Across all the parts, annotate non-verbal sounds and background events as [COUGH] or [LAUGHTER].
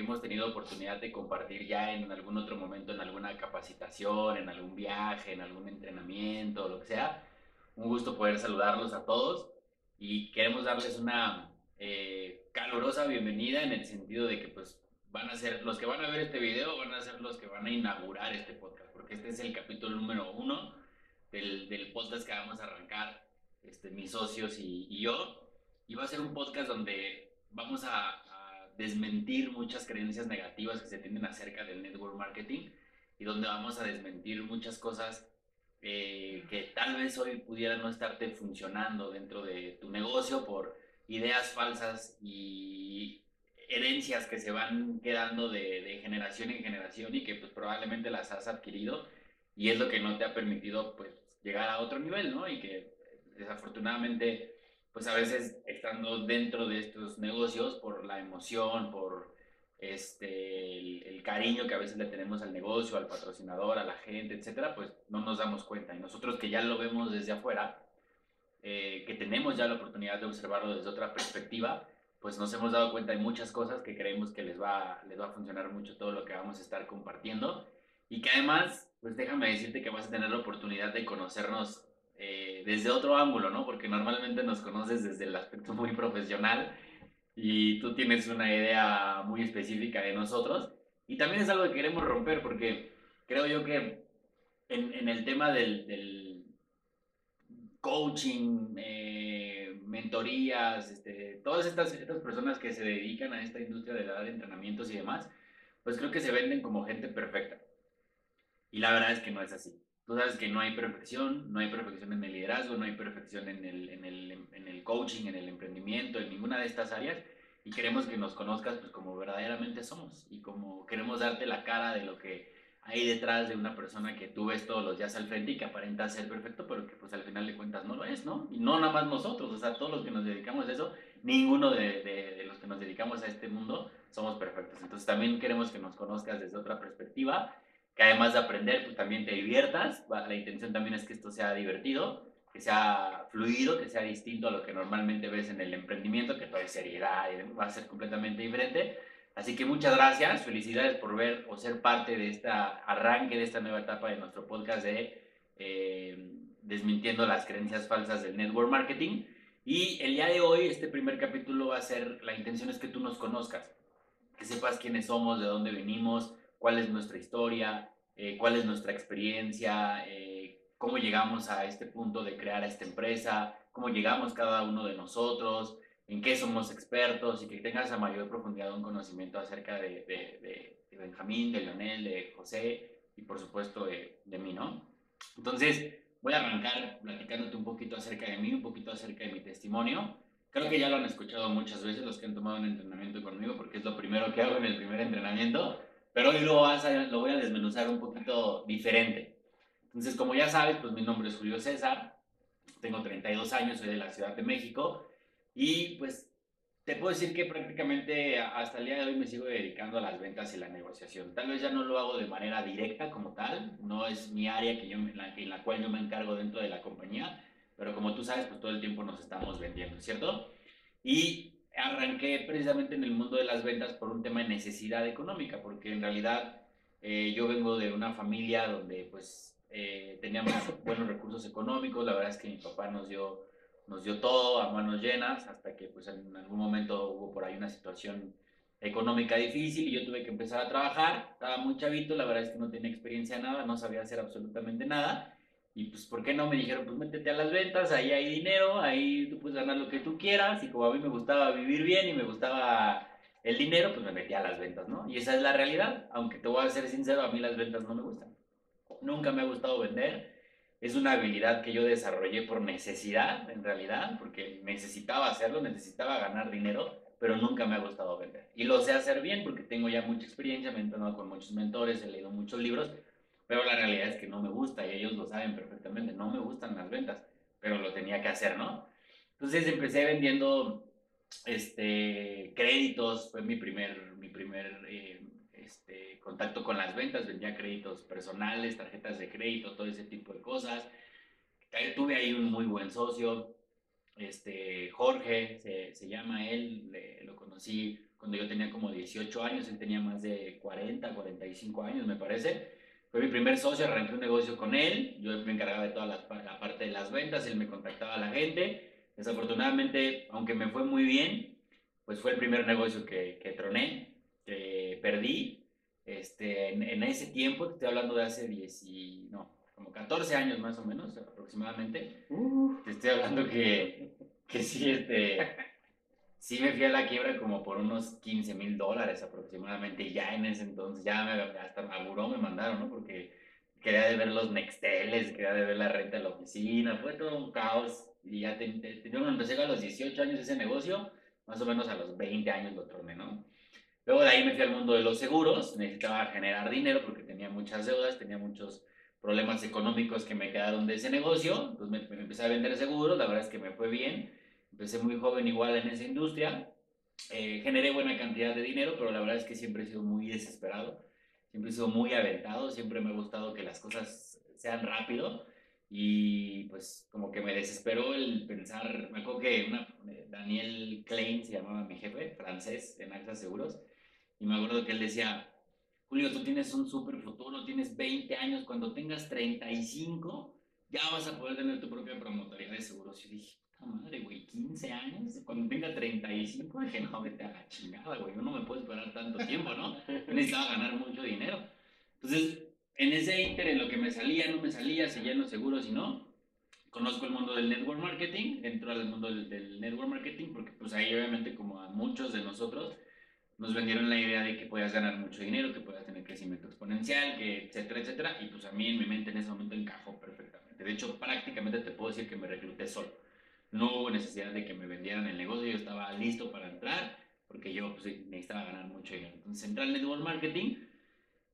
hemos tenido oportunidad de compartir ya en algún otro momento, en alguna capacitación, en algún viaje, en algún entrenamiento, lo que sea. Un gusto poder saludarlos a todos y queremos darles una eh, calurosa bienvenida en el sentido de que pues van a ser, los que van a ver este video van a ser los que van a inaugurar este podcast, porque este es el capítulo número uno del, del podcast que vamos a arrancar este, mis socios y, y, yo. Y va a ser un podcast donde vamos a, desmentir muchas creencias negativas que se tienen acerca del network marketing y donde vamos a desmentir muchas cosas eh, que tal vez hoy pudieran no estarte funcionando dentro de tu negocio por ideas falsas y herencias que se van quedando de, de, generación en generación y que pues probablemente las has adquirido y es lo que no te ha permitido pues llegar a otro nivel, ¿no? Y que desafortunadamente pues a veces estando dentro de estos negocios por la emoción, por este, el, cariño que a veces le tenemos al negocio, al patrocinador, a la gente, etcétera, pues no nos damos cuenta. Y nosotros que ya lo vemos desde afuera, eh, que tenemos ya la oportunidad de observarlo desde otra perspectiva, pues nos hemos dado cuenta de muchas cosas que creemos que les va, les va a funcionar mucho todo lo que vamos a estar compartiendo y que además, pues déjame decirte que vas a tener la oportunidad de conocernos eh, desde otro ángulo, ¿no? Porque normalmente nos conoces desde el aspecto [LAUGHS] muy profesional y tú tienes una idea muy específica de nosotros y también es algo que queremos romper porque creo yo que en, en el tema del, del coaching, eh, mentorías, este, todas estas, estas personas que se dedican a esta industria de dar entrenamientos y demás, pues creo que se venden como gente perfecta. Y la verdad es que no es así. Tú sabes que no hay perfección, no hay perfección en el liderazgo, no hay perfección en el, en el, en el coaching, en el emprendimiento, en ninguna de estas áreas. Y queremos que nos conozcas pues, como verdaderamente somos y como queremos darte la cara de lo que hay detrás de una persona que tú ves todos los días al frente y que aparenta ser perfecto, pero que pues al final de cuentas no lo es, ¿no? Y no nada más nosotros, o sea, todos los que nos dedicamos a eso, ninguno de, de, de los que nos dedicamos a este mundo somos perfectos. Entonces también queremos que nos conozcas desde otra perspectiva, que además de aprender, pues también te diviertas. La intención también es que esto sea divertido, que sea fluido, que sea distinto a lo que normalmente ves en el emprendimiento, que todo es seriedad y va a ser completamente diferente. Así que muchas gracias, felicidades por ver o ser parte de este arranque de esta nueva etapa de nuestro podcast de eh, Desmintiendo las creencias falsas del network marketing. Y el día de hoy, este primer capítulo va a ser, la intención es que tú nos conozcas, que sepas quiénes somos, de dónde venimos, cuál es nuestra historia, eh, cuál es nuestra experiencia, eh, cómo llegamos a este punto de crear esta empresa, cómo llegamos cada uno de nosotros, en qué somos expertos y que tengas a mayor profundidad un conocimiento acerca de, de, de Benjamín, de Leonel, de José y por supuesto de, de, mí, ¿no? Entonces, voy a arrancar platicándote un poquito acerca de mí, un poquito acerca de mi testimonio. Creo que ya lo han escuchado muchas veces los que han tomado un entrenamiento conmigo porque es lo primero que hago en el primer entrenamiento, pero hoy lo, vas a, lo voy a desmenuzar un poquito diferente. Entonces, como ya sabes, pues mi nombre es Julio César, tengo 32 años, soy de la Ciudad de México y pues te puedo decir que prácticamente hasta el día de hoy me sigo dedicando a las ventas y la negociación. Tal vez ya no lo hago de manera directa como tal, no es mi área que yo, en, la, en la cual yo me encargo dentro de la compañía, pero como tú sabes, pues todo el tiempo nos estamos vendiendo, ¿cierto? Y arranqué precisamente en el mundo de las ventas por un tema de necesidad económica, porque en realidad eh, yo vengo de una familia donde pues eh, teníamos [COUGHS] buenos recursos económicos, la verdad es que mi papá nos dio nos dio todo a manos llenas hasta que pues en algún momento hubo por ahí una situación económica difícil y yo tuve que empezar a trabajar, estaba muy chavito, la verdad es que no tenía experiencia en nada, no sabía hacer absolutamente nada y pues ¿por qué no? Me dijeron pues métete a las ventas, ahí hay dinero, ahí tú puedes ganar lo que tú quieras y como a mí me gustaba vivir bien y me gustaba el dinero, pues me metí a las ventas, ¿no? Y esa es la realidad, aunque te voy a ser sincero, a mí las ventas no me gustan. Nunca me ha gustado vender es una habilidad que yo desarrollé por necesidad, en realidad, porque necesitaba hacerlo, necesitaba ganar dinero, pero nunca me ha gustado vender. Y lo sé hacer bien porque tengo ya mucha experiencia, me he entrenado con muchos mentores, he leído muchos libros, pero la realidad es que no me gusta y ellos lo saben perfectamente, no me gustan las ventas, pero lo tenía que hacer, ¿no? Entonces empecé vendiendo este, créditos, fue mi primer, mi primer eh, este, contacto con las ventas, vendía créditos personales, tarjetas de crédito, todo ese tipo de cosas. Tuve ahí un muy buen socio. este, Jorge, se, se llama él, lo conocí cuando yo tenía como 18 años, él tenía más de 40, 45 años, me parece. Fue mi primer socio, arranqué un negocio con él, yo me encargaba de toda la, la parte de las ventas, él me contactaba a la gente. Desafortunadamente, aunque me fue muy bien, pues fue el primer negocio que, que troné, que perdí. Este, en, en, ese tiempo, te estoy hablando de hace 10 y, no, como 14 años más o menos, aproximadamente. Te estoy hablando que, que sí, este, sí me fui a la quiebra como por unos 15 mil dólares aproximadamente. Ya en ese entonces, ya me, hasta a buró me mandaron, ¿no? Porque quería de ver los nexteles, quería de ver la renta de la oficina, fue todo un caos. Y ya te, yo me empecé a los 18 años ese negocio, más o menos a los 20 años lo troné, ¿no? Luego de ahí me fui al mundo de los seguros, necesitaba generar dinero porque tenía muchas deudas, tenía muchos problemas económicos que me quedaron de ese negocio, entonces me, empecé a vender seguros, la verdad es que me fue bien, empecé muy joven igual en esa industria, eh, generé buena cantidad de dinero, pero la verdad es que siempre he sido muy desesperado, siempre he sido muy aventado, siempre me ha gustado que las cosas sean rápido. Y pues como que me desesperó el pensar, me acuerdo que una, Daniel Klein se llamaba mi jefe, francés en AXA Seguros, y me acuerdo que él decía, Julio, tú tienes un súper futuro, tienes 20 años, cuando tengas 35 ya vas a poder tener tu propia promotoría de seguros. Y dije, puta madre, güey, 15 años, cuando tenga 35, dije, no, vete a la chingada, güey, yo no me puedo esperar tanto tiempo, ¿no? necesitaba ganar mucho dinero. Entonces, en ese inter, en lo que me salía, no me salía, seguía en los seguros y no, conozco el mundo del network marketing, entro al mundo del, del network marketing, porque pues ahí obviamente como a muchos de nosotros, nos vendieron la idea de que podías ganar mucho dinero, que podías tener crecimiento exponencial, que etcétera, etcétera, y pues a mí en mi mente en ese momento encajó perfectamente. De hecho, prácticamente te puedo decir que me recluté solo. No hubo necesidad de que me vendieran el negocio, yo estaba listo para entrar, porque yo pues, necesitaba ganar mucho dinero. Entonces entré al network marketing,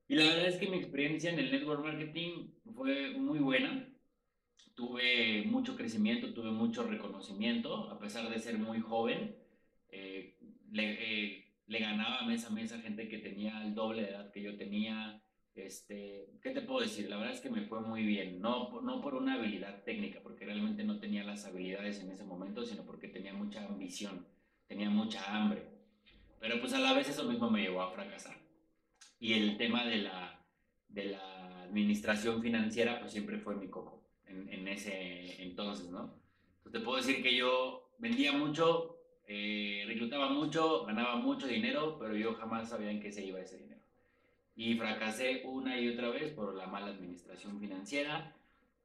y la verdad es que mi experiencia en el network marketing fue muy buena. Tuve mucho crecimiento, tuve mucho reconocimiento, a pesar de ser muy joven. Eh, eh, le ganaba mes a mes a gente que tenía el doble de edad que yo tenía. Este, ¿Qué te puedo decir? La verdad es que me fue muy bien, no, no por una habilidad técnica, porque realmente no tenía las habilidades en ese momento, sino porque tenía mucha ambición, tenía mucha hambre. Pero pues a la vez eso mismo me llevó a fracasar. Y el tema de la, de la administración financiera pues siempre fue mi coco en, ese entonces, ¿no? Entonces te puedo decir que yo vendía mucho, eh, reclutaba mucho, ganaba mucho dinero, pero yo jamás sabía en qué se iba ese dinero. Y fracasé una y otra vez por la mala administración financiera,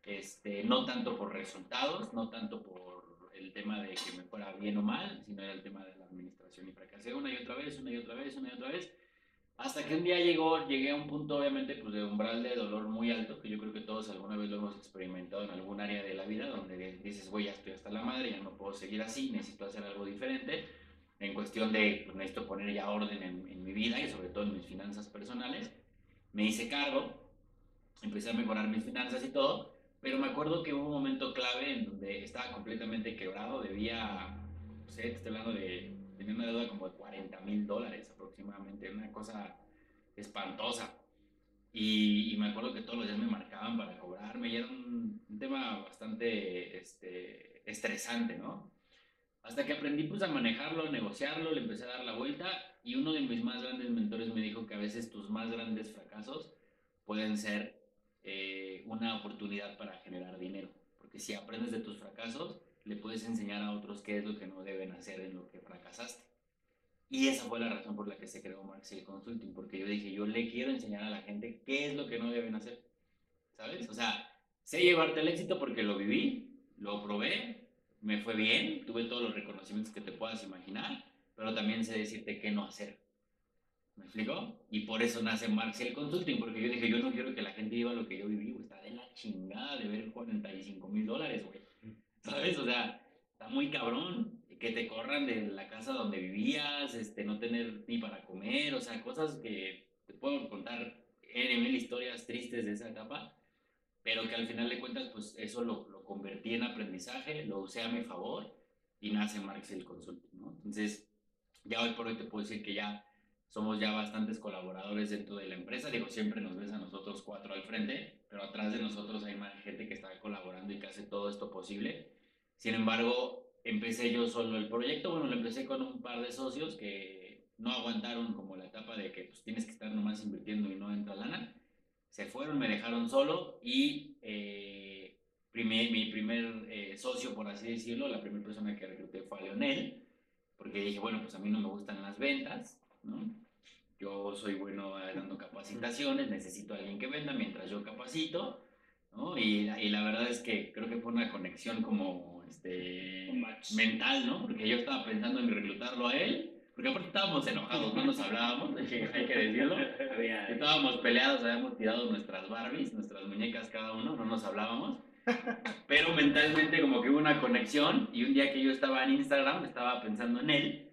este, no tanto por resultados, no tanto por el tema de que me fuera bien o mal, sino era el tema de la administración. Y fracasé una y otra vez, una y otra vez, una y otra vez. Hasta que un día llegó, llegué a un punto obviamente pues, de umbral de dolor muy alto, que yo creo que todos alguna vez lo hemos experimentado en algún área de la vida, donde dices, güey, ya estoy hasta la madre, ya no puedo seguir así, necesito hacer algo diferente, en cuestión de, pues necesito poner ya orden en, en mi vida y sobre todo en mis finanzas personales. Me hice cargo, empecé a mejorar mis finanzas y todo, pero me acuerdo que hubo un momento clave en donde estaba completamente quebrado, debía, no sé, estoy hablando de tenía una deuda como de 40 mil dólares aproximadamente, una cosa espantosa. Y, me acuerdo que todos los días me marcaban para cobrarme y era un, tema bastante este, estresante, ¿no? Hasta que aprendí pues a manejarlo, a negociarlo, le empecé a dar la vuelta y uno de mis más grandes mentores me dijo que a veces tus más grandes fracasos pueden ser eh, una oportunidad para generar dinero. Porque si aprendes de tus fracasos, le puedes enseñar a otros qué es lo que no deben hacer en lo que fracasaste. Y esa fue la razón por la que se creó Marxel Consulting, porque yo dije, yo le quiero enseñar a la gente qué es lo que no deben hacer. ¿Sabes? O sea, sé llevarte el éxito porque lo viví, lo probé, me fue bien, tuve todos los reconocimientos que te puedas imaginar, pero también sé decirte qué no hacer. ¿Me explico? Y por eso nace Marxel Consulting, porque yo dije, yo no quiero que la gente viva lo que yo viví, Está de la chingada de ver 45 mil dólares, güey. ¿sabes? O sea, está muy cabrón que te corran de la casa donde vivías, este, no tener ni para comer, o sea, cosas que te puedo contar en mil historias tristes de esa etapa, pero que al final de cuentas, pues eso lo convertí en aprendizaje, lo usé a mi favor y nace Marxel Consulting, ¿no? Entonces, ya hoy por hoy te puedo decir que ya somos ya bastantes colaboradores dentro de la empresa. Digo, siempre nos ves a nosotros cuatro al frente, pero atrás de nosotros hay más gente que está colaborando y que hace todo esto posible. Sin embargo, empecé yo solo el proyecto. Bueno, lo empecé con un par de socios que no aguantaron como la etapa de que pues, tienes que estar nomás invirtiendo y no entra lana. Se fueron, me dejaron solo y eh, mi primer eh, socio, por así decirlo, la primera persona que recluté fue a Leonel, porque dije, bueno, pues a mí no me gustan las ventas, ¿no? Yo soy bueno dando capacitaciones, necesito a alguien que venda mientras yo capacito, ¿no? Y, y la verdad es que creo que fue una conexión como este, mental, ¿no? Porque yo estaba pensando en reclutarlo a él, porque aparte estábamos enojados, no nos hablábamos, [LAUGHS] hay que decirlo. Estábamos peleados, habíamos tirado nuestras Barbies, nuestras muñecas cada uno, no nos hablábamos. Pero mentalmente como que hubo una conexión y un día que yo estaba en Instagram estaba pensando en él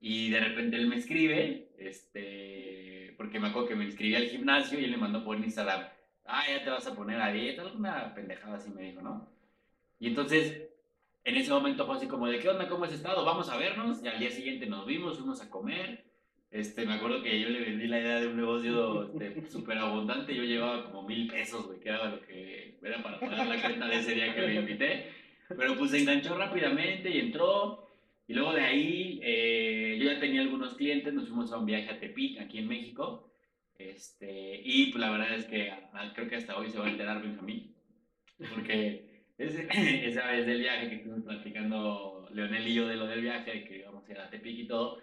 y de repente él me escribe, este, porque me acuerdo que me inscribí al gimnasio y él le mandó por Instagram, ah, ya te vas a poner a dieta, alguna pendejada así me dijo, ¿no? Y entonces en ese momento fue así como de, ¿qué onda? ¿Cómo has estado? Vamos a vernos. Y al día siguiente nos vimos, fuimos a comer. Este, me acuerdo que yo le vendí la idea de un negocio súper [LAUGHS] abundante. Yo llevaba como mil pesos, güey, que era lo que era para pagar la cuenta de ese día que le invité. Pero pues se enganchó rápidamente y entró. Y luego de ahí, eh, yo ya tenía algunos clientes, nos fuimos a un viaje a Tepic, aquí en México. Este, y pues la verdad es que creo que hasta hoy se va a enterar Benjamín. Porque [CLEARS THROAT] esa vez del viaje que estuvimos platicando Leonel y yo de lo del viaje, que íbamos a ir a Tepic y todo,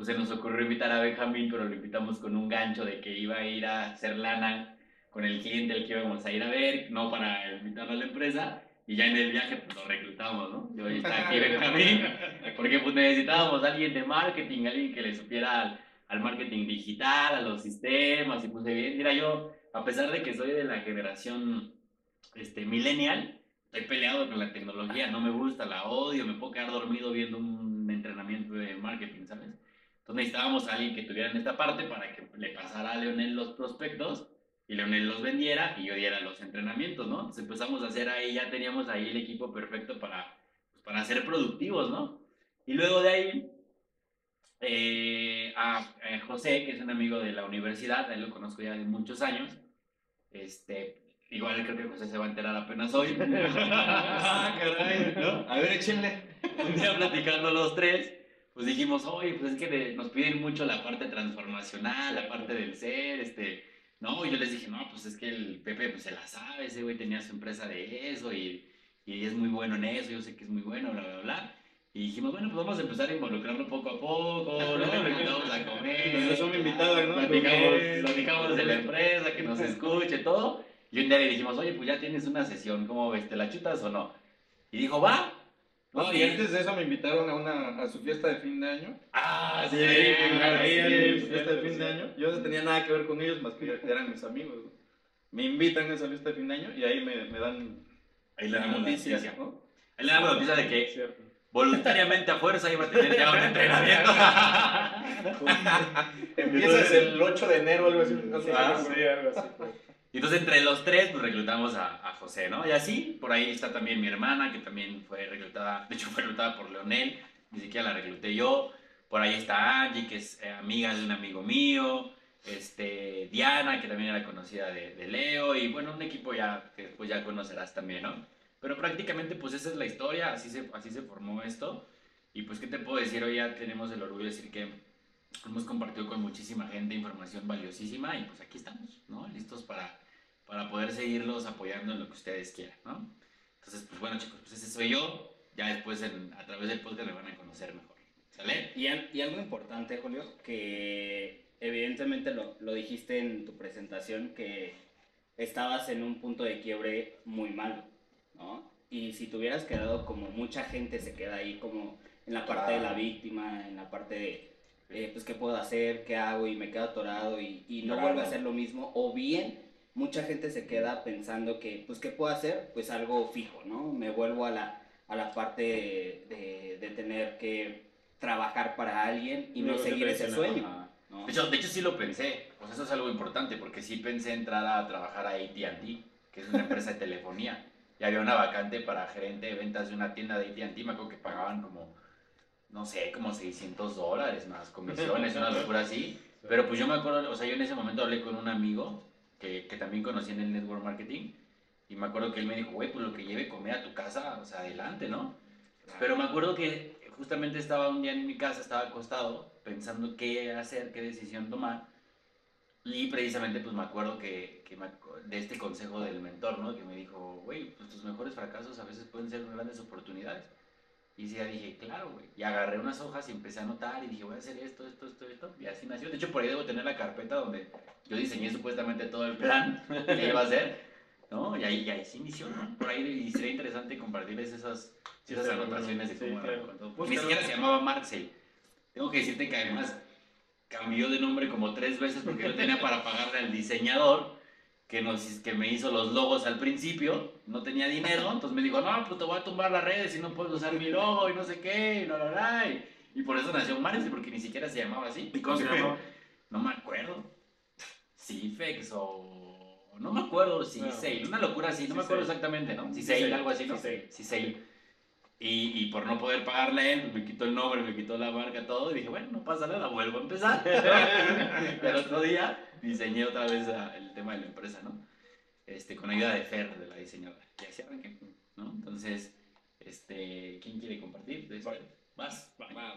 pues se nos ocurrió invitar a Benjamín, pero lo invitamos con un gancho de que iba a ir a hacer lana con el cliente al que íbamos a ir a ver, no para invitarlo a la empresa, y ya en el viaje pues lo reclutamos, ¿no? Yo está aquí Benjamín, [LAUGHS] porque pues necesitábamos a alguien de marketing, alguien que le supiera al, al marketing digital, a los sistemas, y puse bien, mira, yo, a pesar de que soy de la generación este, millennial, estoy peleado con la tecnología, no me gusta, la odio, me puedo quedar dormido viendo un entrenamiento de marketing, ¿sabes? Entonces necesitábamos a alguien que tuviera en esta parte para que le pasara a Leonel los prospectos y Leonel los vendiera y yo diera los entrenamientos, ¿no? Entonces empezamos a hacer ahí, ya teníamos ahí el equipo perfecto para, pues, para ser productivos, ¿no? Y luego de ahí, eh, a, José, que es un amigo de la universidad, él lo conozco ya de muchos años, este, Igual creo que José se va a enterar apenas hoy. [LAUGHS] ah, caray, ¿no? A ver, échenle. Un día platicando los tres, pues dijimos, oye, pues es que nos piden mucho la parte transformacional, la parte del ser, este, no, y yo les dije, no, pues es que el Pepe pues se la sabe, ese güey tenía su empresa de eso y, y es muy bueno en eso, yo sé que es muy bueno, bla, bla, bla. Y dijimos, bueno, pues vamos a empezar a involucrarlo poco a poco, ¿no? Le [LAUGHS] invitamos a comer. Nos son invitados, ¿no? Platicamos, platicamos de la empresa, que nos escuche, todo. Y un día le dijimos, oye, pues ya tienes una sesión, ¿cómo ves? ¿Te la chutas o no? Y dijo, va. No, y antes de eso me invitaron a, una, a su fiesta de fin de año. Ah, sí, sí, fiesta de fin de año. Yo no tenía nada que ver con ellos, más que eran mis amigos. Me invitan a esa fiesta de fin de año y ahí me, me dan ahí la noticia, ¿no? Ahí le dan la noticia de que voluntariamente a fuerza iba a tener ya un [LAUGHS] entrenamiento. Empiezas el 8 de enero, algo así. Ah, sí, algo así. Y entonces entre los tres pues reclutamos a, a, José, ¿no? Y así, por ahí está también mi hermana, que también fue reclutada, de hecho fue reclutada por Leonel, ni siquiera la recluté yo. Por ahí está Angie, que es eh, amiga de un amigo mío. Este, Diana, que también era conocida de, de, Leo. Y bueno, un equipo ya que después ya conocerás también, ¿no? Pero prácticamente pues esa es la historia, así se, así se formó esto. Y pues, ¿qué te puedo decir? Hoy ya tenemos el orgullo de decir que hemos compartido con muchísima gente información valiosísima y pues aquí estamos, ¿no? Listos para, para poder seguirlos apoyando en lo que ustedes quieran, ¿no? Entonces, pues bueno chicos, pues ese soy yo, ya después a través del podcast me van a conocer mejor, ¿sale? Y, y algo importante, Julio, que evidentemente lo, lo dijiste en tu presentación, que estabas en un punto de quiebre muy malo, ¿no? Y si te hubieras quedado como mucha gente se queda ahí como en la parte de la víctima, en la parte de eh, pues qué puedo hacer, qué hago y me quedo atorado y, y no vuelvo a hacer lo mismo. O bien, mucha gente se queda pensando que, pues, ¿qué puedo hacer? Pues algo fijo, ¿no? Me vuelvo a la, a la parte de, de, tener que trabajar para alguien y no, seguir ese sueño. De, hecho, de hecho, sí lo pensé. Pues eso es algo importante porque sí pensé entrar a trabajar a AT&T, que es una empresa de telefonía. Y había una vacante para gerente de ventas de una tienda de AT&T. Me acuerdo que pagaban como no sé, como 600 dólares más comisiones, una [LAUGHS] locura así. Pero pues yo me acuerdo, o sea, yo en ese momento hablé con un amigo que, que también conocí en el network marketing y me acuerdo que él me dijo, güey, pues lo que lleve comer a tu casa, o sea, adelante, ¿no? Pero me acuerdo que justamente estaba un día en mi casa, estaba acostado, pensando qué hacer, qué decisión tomar. Y precisamente pues me acuerdo que, que me de este consejo del mentor, ¿no? Que me dijo, güey, pues tus mejores fracasos a veces pueden ser grandes oportunidades. Y sí, ya dije, claro, güey. Y agarré unas hojas y empecé a anotar y dije, voy a hacer esto, esto, esto, esto. Y así nació. De hecho, por ahí debo tener la carpeta donde yo diseñé supuestamente todo el plan [LAUGHS] que iba a hacer. ¿No? Y ahí, y ahí sí inició, ¿no? Por ahí y sería interesante compartirles esas, Sí, esas claro, anotaciones de sí, cómo claro. arrancó todo. Ni siquiera se llamaba Marcel. Tengo que decirte que además cambió de nombre como tres veces porque yo tenía para pagarle al diseñador que, nos, que me hizo los logos al principio, no tenía dinero, entonces me dijo, no, pues te voy a tumbar las redes y no puedes usar mi logo y no sé qué, y la, la, la, y, y por eso nació Marcel, porque ni siquiera se llamaba así. ¿Y cómo se llamaba? No me acuerdo. Cifex o... No me acuerdo, Ciseil, una locura así, no me acuerdo exactamente, ¿no? Ciseil, algo así, ¿no? Ciseil. Y, y por no poder pagarle a él, pues me quitó el nombre, me quitó la marca, todo, y dije, bueno, no pasa nada, vuelvo a empezar. [LAUGHS] y al otro día diseñé otra vez el tema de la empresa, ¿no? Este, con ayuda de Fer, de la diseñadora. Y así arranqué, ¿no? Entonces, este, ¿quién quiere compartir? de esto? Vale. Vas. Va.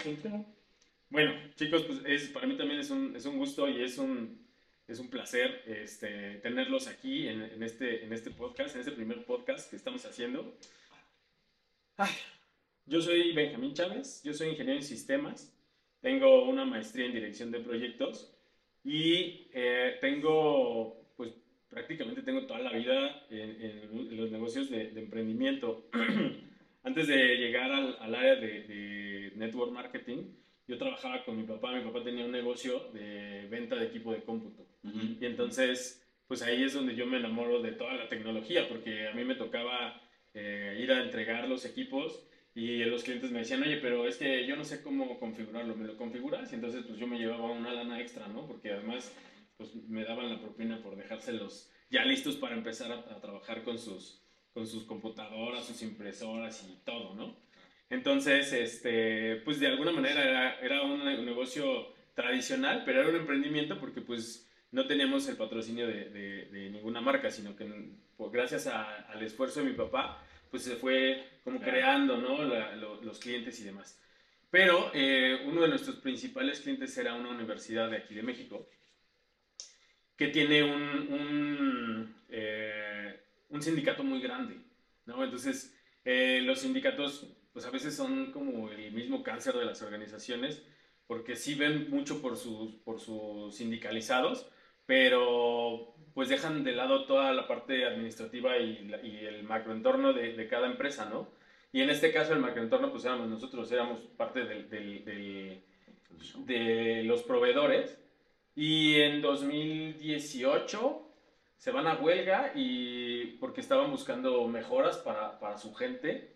Bueno, chicos, pues es, para mí también es un, es un gusto y es un, es un placer este, tenerlos aquí en, en este, en este podcast, en este primer podcast que estamos haciendo. Ay, yo soy Benjamín Chávez, yo soy ingeniero en sistemas, tengo una maestría en dirección de proyectos y eh, tengo, pues prácticamente tengo toda la vida en, en los negocios de, de emprendimiento. [CLEARS THROAT] Antes de llegar al, al área de, de network marketing, yo trabajaba con mi papá. Mi papá tenía un negocio de venta de equipo de cómputo. Ujú. Y entonces, pues ahí es donde yo me enamoro de toda la tecnología, porque a mí me tocaba eh, ir a entregar los equipos y los clientes me decían, oye, pero es que yo no sé cómo configurarlo, ¿me lo configuras? Y entonces, pues yo me llevaba una lana extra, ¿no? Porque además, pues me daban la propina por dejárselos ya listos para empezar a, a trabajar con sus, con sus computadoras, sus impresoras y todo, ¿no? Entonces, este, pues de alguna manera era, era un, ne- un negocio tradicional, pero era un emprendimiento porque pues no teníamos el patrocinio de, de- de ninguna marca, sino que pues, gracias a- al esfuerzo de mi papá, pues se fue como Claro. creando, ¿no? La- lo- los clientes y demás. Pero eh, uno de nuestros principales clientes era una universidad de aquí de México, que tiene un, un, eh, un sindicato muy grande, ¿no? Entonces, eh, los sindicatos, pues a veces son como el mismo cáncer de las organizaciones, porque sí ven mucho por sus, por sus sindicalizados, pero pues dejan de lado toda la parte administrativa y, y el macroentorno de, de cada empresa, ¿no? Y en este caso el macroentorno pues éramos nosotros, éramos parte del- del- del, de los proveedores y en 2018 se van a huelga y porque estaban buscando mejoras para, para su gente,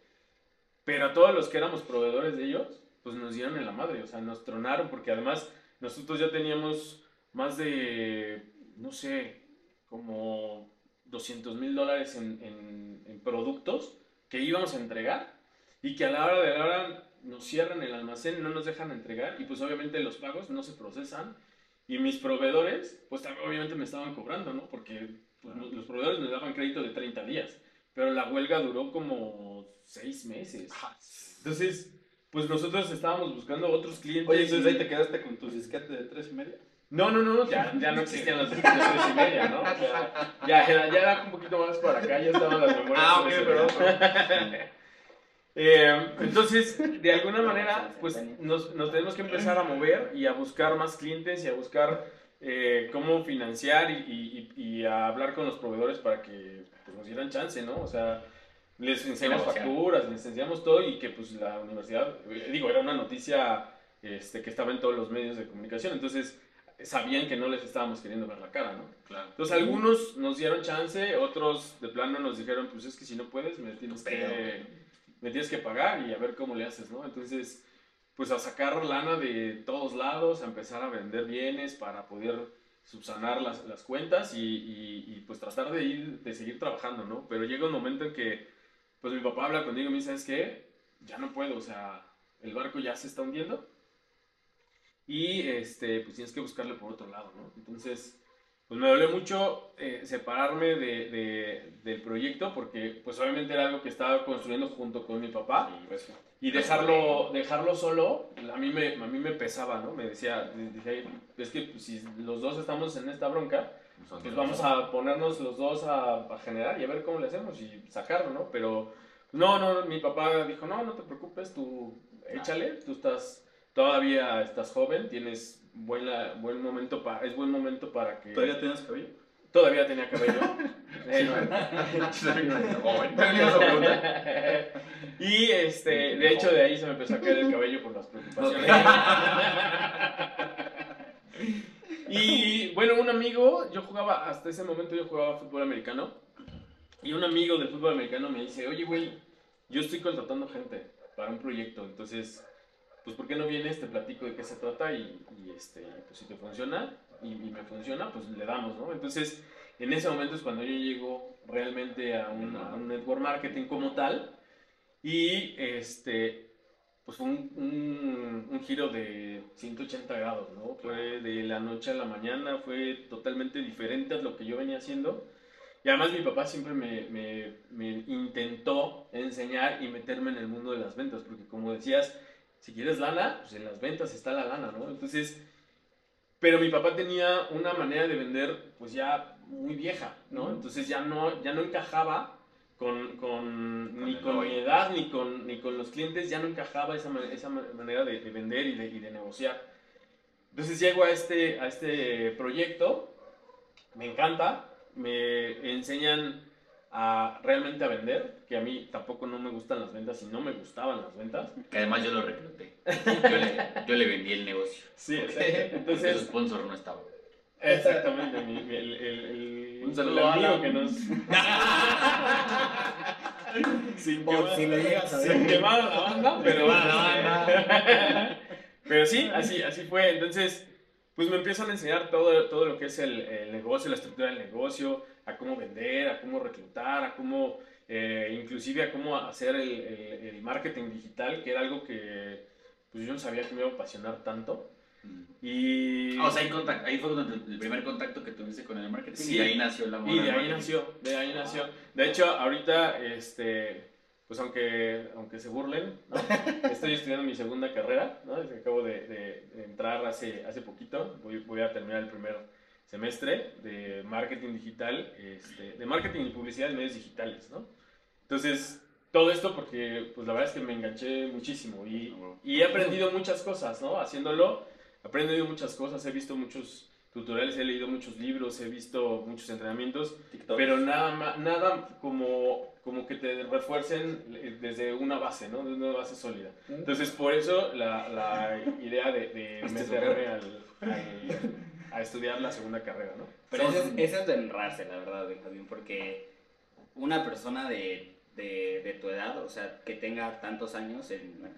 pero a todos los que éramos proveedores de ellos, pues nos dieron en la madre, o sea, nos tronaron porque además nosotros ya teníamos más de, no sé, como 200 mil dólares en, en- en productos que íbamos a entregar y que a la hora de la hora nos cierran el almacén, no nos dejan entregar y pues obviamente los pagos no se procesan y mis proveedores pues también obviamente me estaban cobrando, ¿no? Porque pues, Claro. los proveedores me daban crédito de 30 días, pero la huelga duró como 6 meses. Entonces, pues nosotros estábamos buscando otros clientes. Oye, entonces y- ahí te quedaste con tu disquete de tres y media. No, no, no, ya, ya no existían las tres y media, ¿no? Ya, ya, era, ya era un poquito más para acá, ya estaban las memorias. Ah, ok, perdón. Eh, entonces, de alguna manera, pues nos, nos tenemos que empezar a mover y a buscar más clientes y a buscar eh, cómo financiar y, y- y- a hablar con los proveedores para que pues, nos dieran chance, ¿no? O sea, les enseñamos facturas, les enseñamos todo y que pues la universidad, eh, digo, era una noticia este, que estaba en todos los medios de comunicación, entonces sabían que no les estábamos queriendo ver la cara, ¿no? Claro. Entonces algunos nos dieron chance, otros de plano nos dijeron, pues es que si no puedes, me tienes Pero- que, me tienes que pagar y a ver cómo le haces, ¿no? Entonces, pues a sacar lana de todos lados, a empezar a vender bienes para poder subsanar las, las cuentas y, y- y, pues tratar de ir, de seguir trabajando, ¿no? Pero llega un momento en que, pues mi papá habla conmigo y me dice, ¿sabes qué? Ya no puedo, o sea, el barco ya se está hundiendo y este, pues tienes que buscarle por otro lado, ¿no? Entonces, pues me dolió mucho eh, separarme de, de- del proyecto porque pues obviamente era algo que estaba construyendo junto con mi papá. Sí, pues, y dejarlo, dejarlo solo, a mí, me, a mí me pesaba, ¿no? Me decía, decía, es que pues, si los dos estamos en esta bronca, pues vamos a ponernos los dos a, a, generar y a ver cómo le hacemos y sacarlo, ¿no? Pero no, no, mi papá dijo, no, no te preocupes, tú échale, tú estás, todavía estás joven, tienes buena, buen momento para, es buen momento para que... ¿Todavía tienes cabello? Todavía tenía cabello. [LAUGHS] y este, de hecho de ahí se me empezó a caer el [LAUGHS] cabello por las preocupaciones. y bueno, un amigo, yo jugaba, hasta ese momento yo jugaba fútbol americano. Y un amigo del fútbol americano me dice, oye, güey, yo estoy contratando gente para un proyecto, entonces, pues, ¿por qué no vienes? Te platico de qué se trata y, este, pues, si te funciona y, me funciona, pues le damos, ¿no? Entonces, en ese momento es cuando yo llego realmente a un, network marketing como tal y, este, pues fue un, un, giro de 180 grados, ¿no? Fue de la noche a la mañana, fue totalmente diferente a lo que yo venía haciendo y además mi papá siempre me, me, me, intentó enseñar y meterme en el mundo de las ventas, porque como decías, si quieres lana, pues en las ventas está la lana, ¿no? Entonces, pero mi papá tenía una manera de vender pues ya muy vieja, ¿no? Entonces ya no, ya no encajaba con, con, ni con mi edad ni con, ni con los clientes, ya no encajaba esa, esa manera de, de vender y de, y de, negociar. Entonces llego a este, a este proyecto, me encanta, me enseñan a realmente a vender, que a mí tampoco no me gustan las ventas y no me gustaban las ventas. Que además yo lo recluté. Yo le, yo le vendí el negocio. Sí, exacto. Entonces, su sponsor no estaba. Exactamente, mi, el, el, el, Un saludo amigo que nos... [LAUGHS] sin quemar, si lo llegas a ver. sin quemar a la banda, pero... a la [LAUGHS] pero sí, así, así fue. Entonces, pues me empiezan a enseñar todo, todo lo que es el, el, negocio, la estructura del negocio, a cómo vender, a cómo reclutar, a cómo, eh, inclusive a cómo hacer el, el, marketing digital, que era algo que pues yo no sabía que me iba a apasionar tanto. Y... Ah, o sea, ahí, ahí fue el primer contacto que tuviste con el marketing sí, y ahí nació la moda. Y de ahí nació, de ahí nació. De hecho, ahorita, este, pues aunque, aunque se burlen, ¿no? [LAUGHS] estoy estudiando mi segunda carrera, ¿no? acabo de, de, entrar hace, hace poquito, voy, voy, a terminar el primer semestre de marketing digital, este, de marketing y publicidad en medios digitales, ¿no? Entonces, todo esto porque, pues la verdad es que me enganché muchísimo y, y he aprendido muchas cosas, ¿no? Haciéndolo, he aprendido muchas cosas, he visto muchos tutoriales, he leído muchos libros, he visto muchos entrenamientos, TikTok. pero nada, nada como, como que te refuercen desde una base, ¿no? De una base sólida. Entonces, por eso la, la idea de, de [LAUGHS] meterme al, al, a estudiar la segunda carrera, ¿no? Pero eso es, es de honrarse, la verdad, Javier, porque una persona de, de, de, tu edad, o sea, que tenga tantos años, se vea.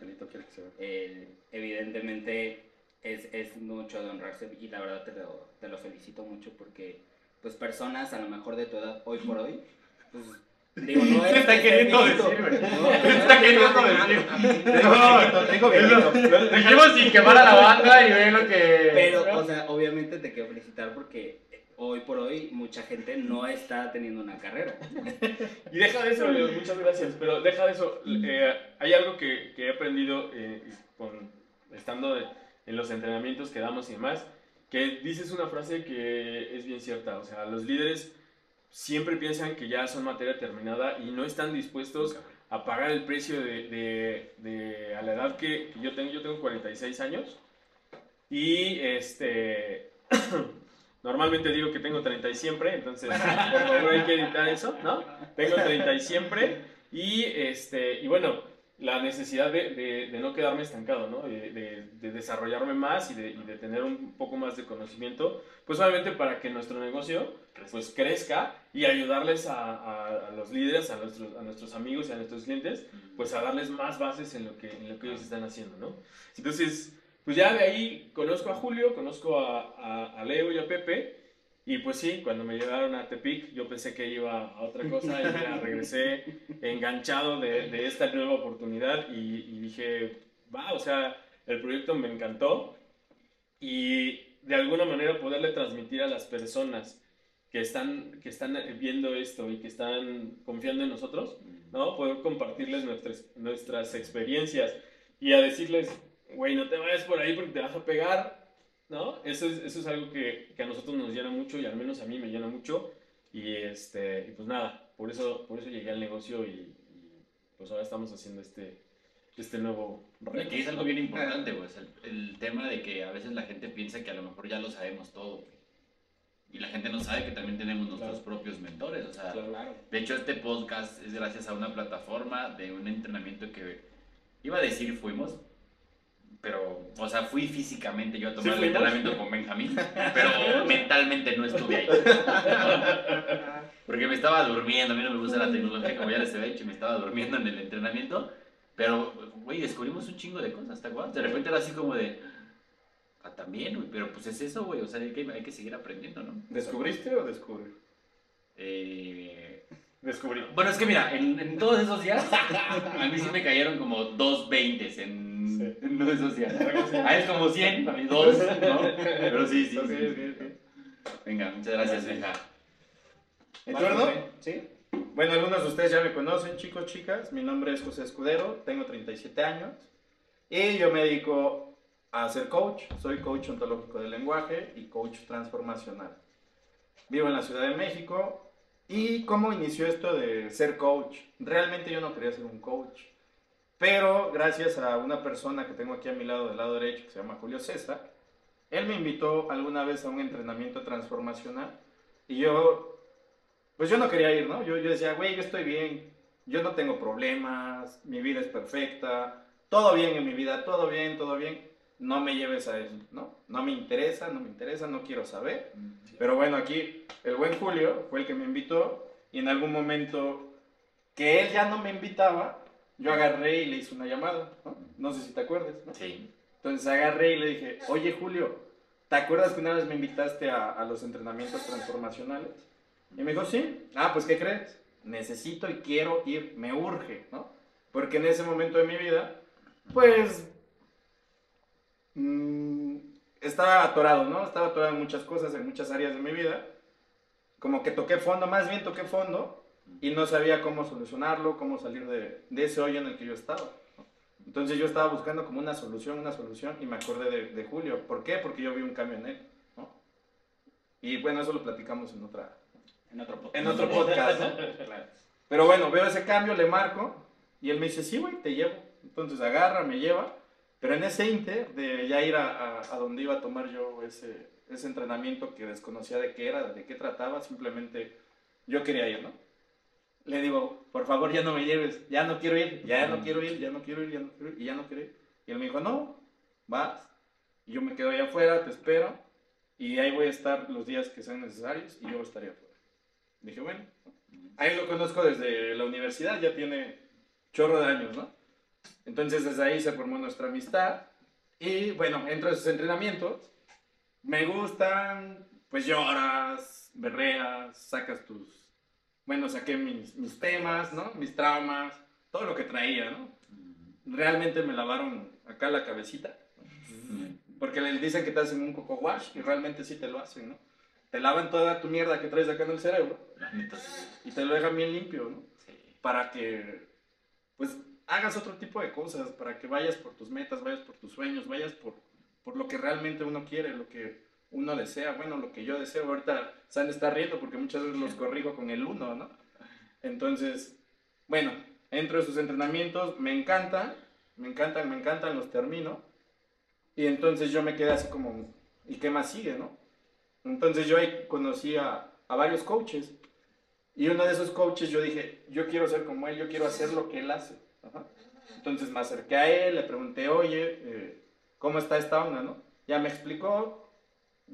eh, evidentemente es, es mucho de honrarse y la verdad te lo, te lo felicito mucho porque pues personas a lo mejor de tu edad hoy por [LAUGHS] hoy, pues digo, no ¿Qué es está queriendo decir, güey? ¿Qué está queriendo decir? No, tengo viejito. Dijimos sin quemar a la banda y ve lo que... Pero, o sea, obviamente te quiero felicitar porque hoy por hoy mucha gente no está teniendo una carrera. Y deja de eso, Leo, muchas gracias, pero deja de eso. eh, hay algo que, que he aprendido eh, con, estando de- en los entrenamientos que damos y demás, que dices una frase que es bien cierta. O sea, los líderes siempre piensan que ya son materia terminada y no están dispuestos a pagar el precio de, de- de- a la edad que, que yo tengo. Yo tengo 46 años y este [COUGHS] normalmente digo que tengo 30 y siempre, entonces por favor hay que editar eso, ¿no? Tengo 30 y siempre y este y bueno, la necesidad de, de- de no quedarme estancado, ¿no? De, de- de desarrollarme más y de, y de tener un poco más de conocimiento, pues obviamente para que nuestro negocio pues crezca y ayudarles a, a- a los líderes, a nuestros, a nuestros amigos y a nuestros clientes, pues a darles más bases en lo que, en lo que ellos están haciendo, ¿no? Entonces, pues ya de ahí conozco a Julio, conozco a Leo y a Pepe, y pues sí, cuando me llevaron a Tepic, yo pensé que iba a otra cosa y ya regresé enganchado de, de esta nueva oportunidad y, y dije, va, o sea, el proyecto me encantó y de alguna manera poderle transmitir a las personas que están, que están viendo esto y que están confiando en nosotros, ¿no? Poder compartirles nuestras, nuestras experiencias y a decirles, güey, no te vayas por ahí porque te vas a pegar, ¿no? Eso es, eso es algo que, que a nosotros nos llena mucho y al menos a mí me llena mucho. Y, este, y pues nada, por eso, por eso llegué al negocio y, y pues ahora estamos haciendo este, este nuevo reto. Que es algo bien importante, güey. el, el tema de que a veces la gente piensa que a lo mejor ya lo sabemos todo, güey. Y la gente no sabe que también tenemos nuestros Claro. propios mentores. O sea. Claro. de hecho, este podcast es gracias a una plataforma de un entrenamiento que iba a decir fuimos, pero, o sea, fui físicamente yo a tomar ¿Sí el entrenamiento con Benjamín, [LAUGHS] pero mentalmente no estuve ahí. [LAUGHS] Porque me estaba durmiendo, a mí no me gusta la tecnología, como ya les he dicho, me estaba durmiendo en el entrenamiento. Pero, güey, descubrimos un chingo de cosas, ¿te acuerdas? De repente era así como de, ah, también, güey, pero pues es eso, güey, o sea, hay que, hay que seguir aprendiendo, ¿no? ¿Descubriste o descubrí? Eh, Descubrí. bueno, es que mira, en, en todos esos días, [LAUGHS] a mí sí me cayeron como dos veintes en, Sí. en todos esos días. A él como 100, a mí dos, ¿no? Pero sí, sí, sí. ok. Venga, muchas gracias, Benja. ¿En turno? ¿Sí? Bueno, algunos de ustedes ya me conocen, chicos, chicas. Mi nombre es José Escudero, tengo 37 años y yo me dedico a ser coach. Soy coach ontológico del lenguaje y coach transformacional. Vivo en la Ciudad de México y cómo inició esto de ser coach. Realmente yo no quería ser un coach, pero gracias a una persona que tengo aquí a mi lado, del lado derecho, que se llama Julio César, él me invitó alguna vez a un entrenamiento transformacional y yo pues yo no quería ir, ¿no? Yo, yo decía, güey, yo estoy bien, yo no tengo problemas, mi vida es perfecta, todo bien en mi vida, todo bien, todo bien, no me lleves a eso, ¿no? No me interesa, no me interesa, no quiero saber. Pero bueno, aquí el buen Julio fue el que me invitó y en algún momento que él ya no me invitaba, yo agarré y le hice una llamada, ¿no? No sé si te acuerdas, ¿no? Sí. Entonces agarré y le dije, oye Julio, ¿te acuerdas que una vez me invitaste a, a los entrenamientos transformacionales? Y me dijo, sí. Ah, pues ¿qué crees? Necesito y quiero ir, me urge, ¿no? Porque en ese momento de mi vida, pues, mm, estaba atorado, ¿no? Estaba atorado en muchas cosas, en muchas áreas de mi vida. Como que toqué fondo, más bien toqué fondo y no sabía cómo solucionarlo, cómo salir de, de ese hoyo en el que yo estaba. Entonces yo estaba buscando como una solución, una solución, y me acordé de, de Julio. ¿Por qué? Porque yo vi un cambio en él, ¿no? Y bueno, eso lo platicamos en, otra, En otro podcast. en otro podcast, ¿no? [LAUGHS] Claro. Pero bueno, veo ese cambio, le marco, y él me dice, sí, güey, te llevo. Entonces agarra, me lleva, pero en ese inter de ya ir a, a- a donde iba a tomar yo ese, ese entrenamiento que desconocía de qué era, de qué trataba, simplemente yo quería ir, ¿no? Le digo, por favor, ya no me lleves, ya no quiero ir, ya no quiero ir, ya no quiero ir, ya no quiero ir, y ya no quiero ir. Y él me dijo, no, vas, y yo me quedo allá afuera, te espero, y ahí voy a estar los días que sean necesarios, y yo estaré afuera. Dije, bueno, ahí lo conozco desde la universidad, ya tiene chorro de años, ¿no? Entonces desde ahí se formó nuestra amistad, y bueno, entro a esos entrenamientos, me gustan, pues lloras, berreas, sacas tus... Bueno, saqué mis, mis temas, ¿no? Mis traumas, todo lo que traía, ¿no? Realmente me lavaron acá la cabecita, porque les dicen que te hacen un coco wash y realmente sí te lo hacen, ¿no? Te lavan toda tu mierda que traes acá en el cerebro y te lo dejan bien limpio, ¿no? Para que, pues, hagas otro tipo de cosas, para que vayas por tus metas, vayas por tus sueños, vayas por, por lo que realmente uno quiere, lo que uno desea, bueno, lo que yo deseo. Ahorita San está riendo porque muchas veces los corrijo con el uno, ¿no? Entonces, bueno, entro a sus entrenamientos, me encantan, me encantan, me encantan, los termino. Y entonces yo me quedé así como, ¿y qué más sigue, no? Entonces yo ahí conocí a, a varios coaches. Y uno de esos coaches yo dije, yo quiero ser como él, yo quiero hacer lo que él hace. Entonces me acerqué a él, le pregunté, oye, eh, ¿cómo está esta onda, no? Ya me explicó,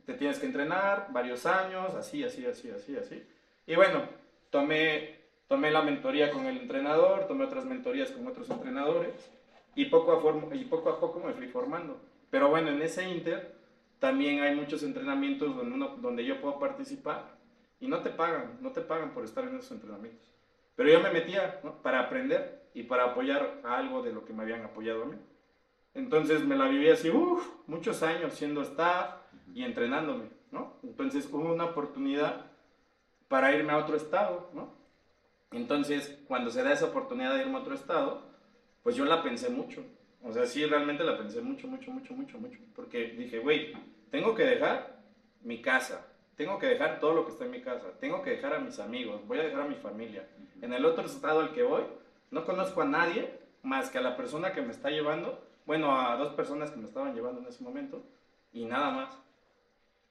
te tienes que entrenar varios años, así, así, así, así, así. Y bueno, tomé, tomé la mentoría con el entrenador, tomé otras mentorías con otros entrenadores y poco a, form- y poco, a poco me fui formando. Pero bueno, en ese inter también hay muchos entrenamientos donde, uno, donde yo puedo participar y no te pagan, no te pagan por estar en esos entrenamientos. Pero yo me metía ¿no? para aprender y para apoyar a algo de lo que me habían apoyado a mí. Entonces me la viví así, uff, muchos años siendo staff y entrenándome, ¿no? Entonces hubo una oportunidad para irme a otro estado, ¿no? Entonces, cuando se da esa oportunidad de irme a otro estado, pues yo la pensé mucho. O sea, sí, realmente la pensé mucho, mucho, mucho, mucho, mucho. Porque dije, güey, tengo que dejar mi casa, tengo que dejar todo lo que está en mi casa, tengo que dejar a mis amigos, voy a dejar a mi familia. En el otro estado al que voy, no conozco a nadie más que a la persona que me está llevando, bueno, a dos personas que me estaban llevando en ese momento, y nada más.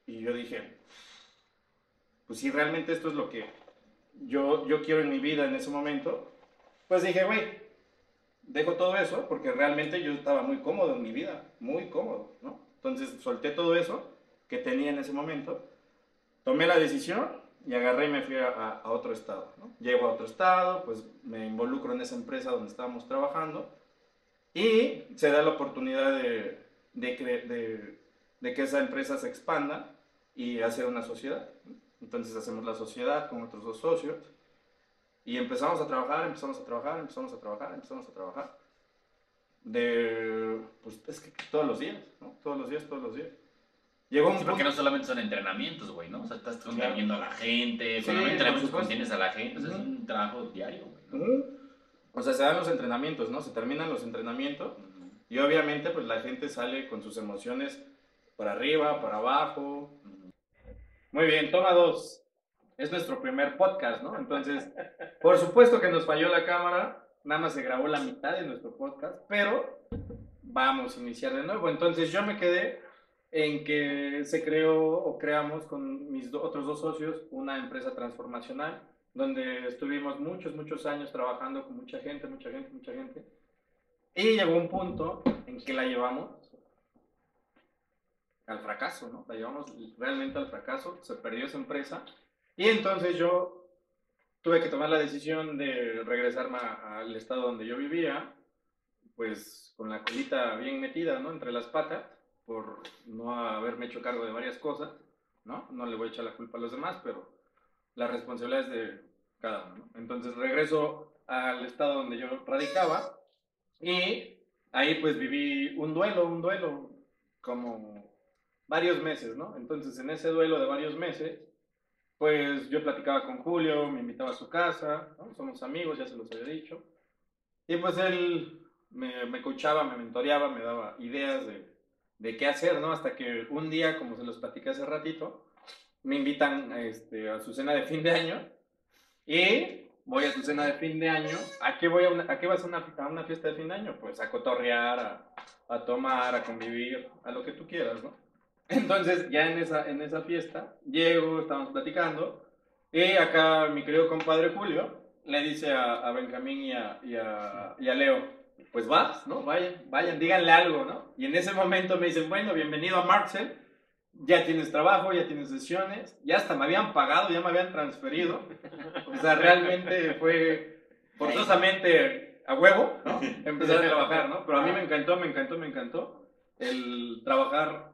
Y yo dije, pues si realmente esto es lo que yo, yo quiero en mi vida en ese momento, pues dije, güey, dejo todo eso porque realmente yo estaba muy cómodo en mi vida, muy cómodo, ¿no? Entonces solté todo eso que tenía en ese momento, tomé la decisión y agarré y me fui a, a otro estado, ¿no? Llego a otro estado, pues me involucro en esa empresa donde estábamos trabajando y se da la oportunidad de, de, de, de que esa empresa se expanda y hacer una sociedad. Entonces hacemos la sociedad con otros dos socios y empezamos a trabajar, empezamos a trabajar, empezamos a trabajar, empezamos a trabajar. De, pues es que todos los días, ¿no? Todos los días, todos los días. Llegó un Sí, porque punto- no solamente son entrenamientos, güey, ¿no? O sea, estás Claro. viendo a la gente, Sí, con un por entrenamiento supuesto. contienes a la gente, o sea, es un trabajo diario, güey. ¿no? Ujú. O sea, se dan los entrenamientos, ¿no? Se terminan los entrenamientos Ujú. y obviamente pues la gente sale con sus emociones para arriba, para abajo. Muy bien, toma dos. Es nuestro primer podcast, ¿no? Entonces, por supuesto que nos falló la cámara, nada más se grabó la mitad de nuestro podcast, pero vamos a iniciar de nuevo. Entonces yo me quedé en que se creó o creamos con mis do- otros dos socios una empresa transformacional donde estuvimos muchos, muchos años trabajando con mucha gente, mucha gente, mucha gente. Y llegó un punto en que la llevamos al fracaso, ¿no? La llevamos realmente al fracaso, se perdió esa empresa. Y entonces yo tuve que tomar la decisión de regresarme al estado donde yo vivía, pues con la colita bien metida, ¿no? Entre las patas, por no haberme hecho cargo de varias cosas, ¿no? No le voy a echar la culpa a los demás, pero la responsabilidad es de cada uno, ¿no? Entonces regreso al estado donde yo radicaba y ahí pues viví un duelo, un duelo como varios meses, ¿no? Entonces en ese duelo de varios meses, pues yo platicaba con Julio, me invitaba a su casa, ¿no? Somos amigos, ya se los había dicho. Y pues él me, me me mentoreaba, me daba ideas de, de qué hacer, ¿no? Hasta que un día, como se los platiqué hace ratito, me invitan este, a su cena de fin de año y voy a su cena de fin de año. ¿A qué, voy a, una- a qué vas a una, a una fiesta de fin de año? Pues a cotorrear, a, a tomar, a convivir, a lo que tú quieras, ¿no? Entonces, ya en esa, en esa fiesta, llego, estamos platicando, y acá mi querido compadre Julio le dice a, a Benjamín y a, y, a, y a Leo, pues vas, ¿no? Vayan, vayan, díganle algo, ¿no? Y en ese momento me dicen, bueno, bienvenido a Marcel, ya tienes trabajo, ya tienes sesiones, ya hasta me habían pagado, ya me habían transferido. O sea, realmente fue forzosamente a huevo, ¿no? Empezar a trabajar, ¿no? Pero a mí me encantó, me encantó, me encantó el trabajar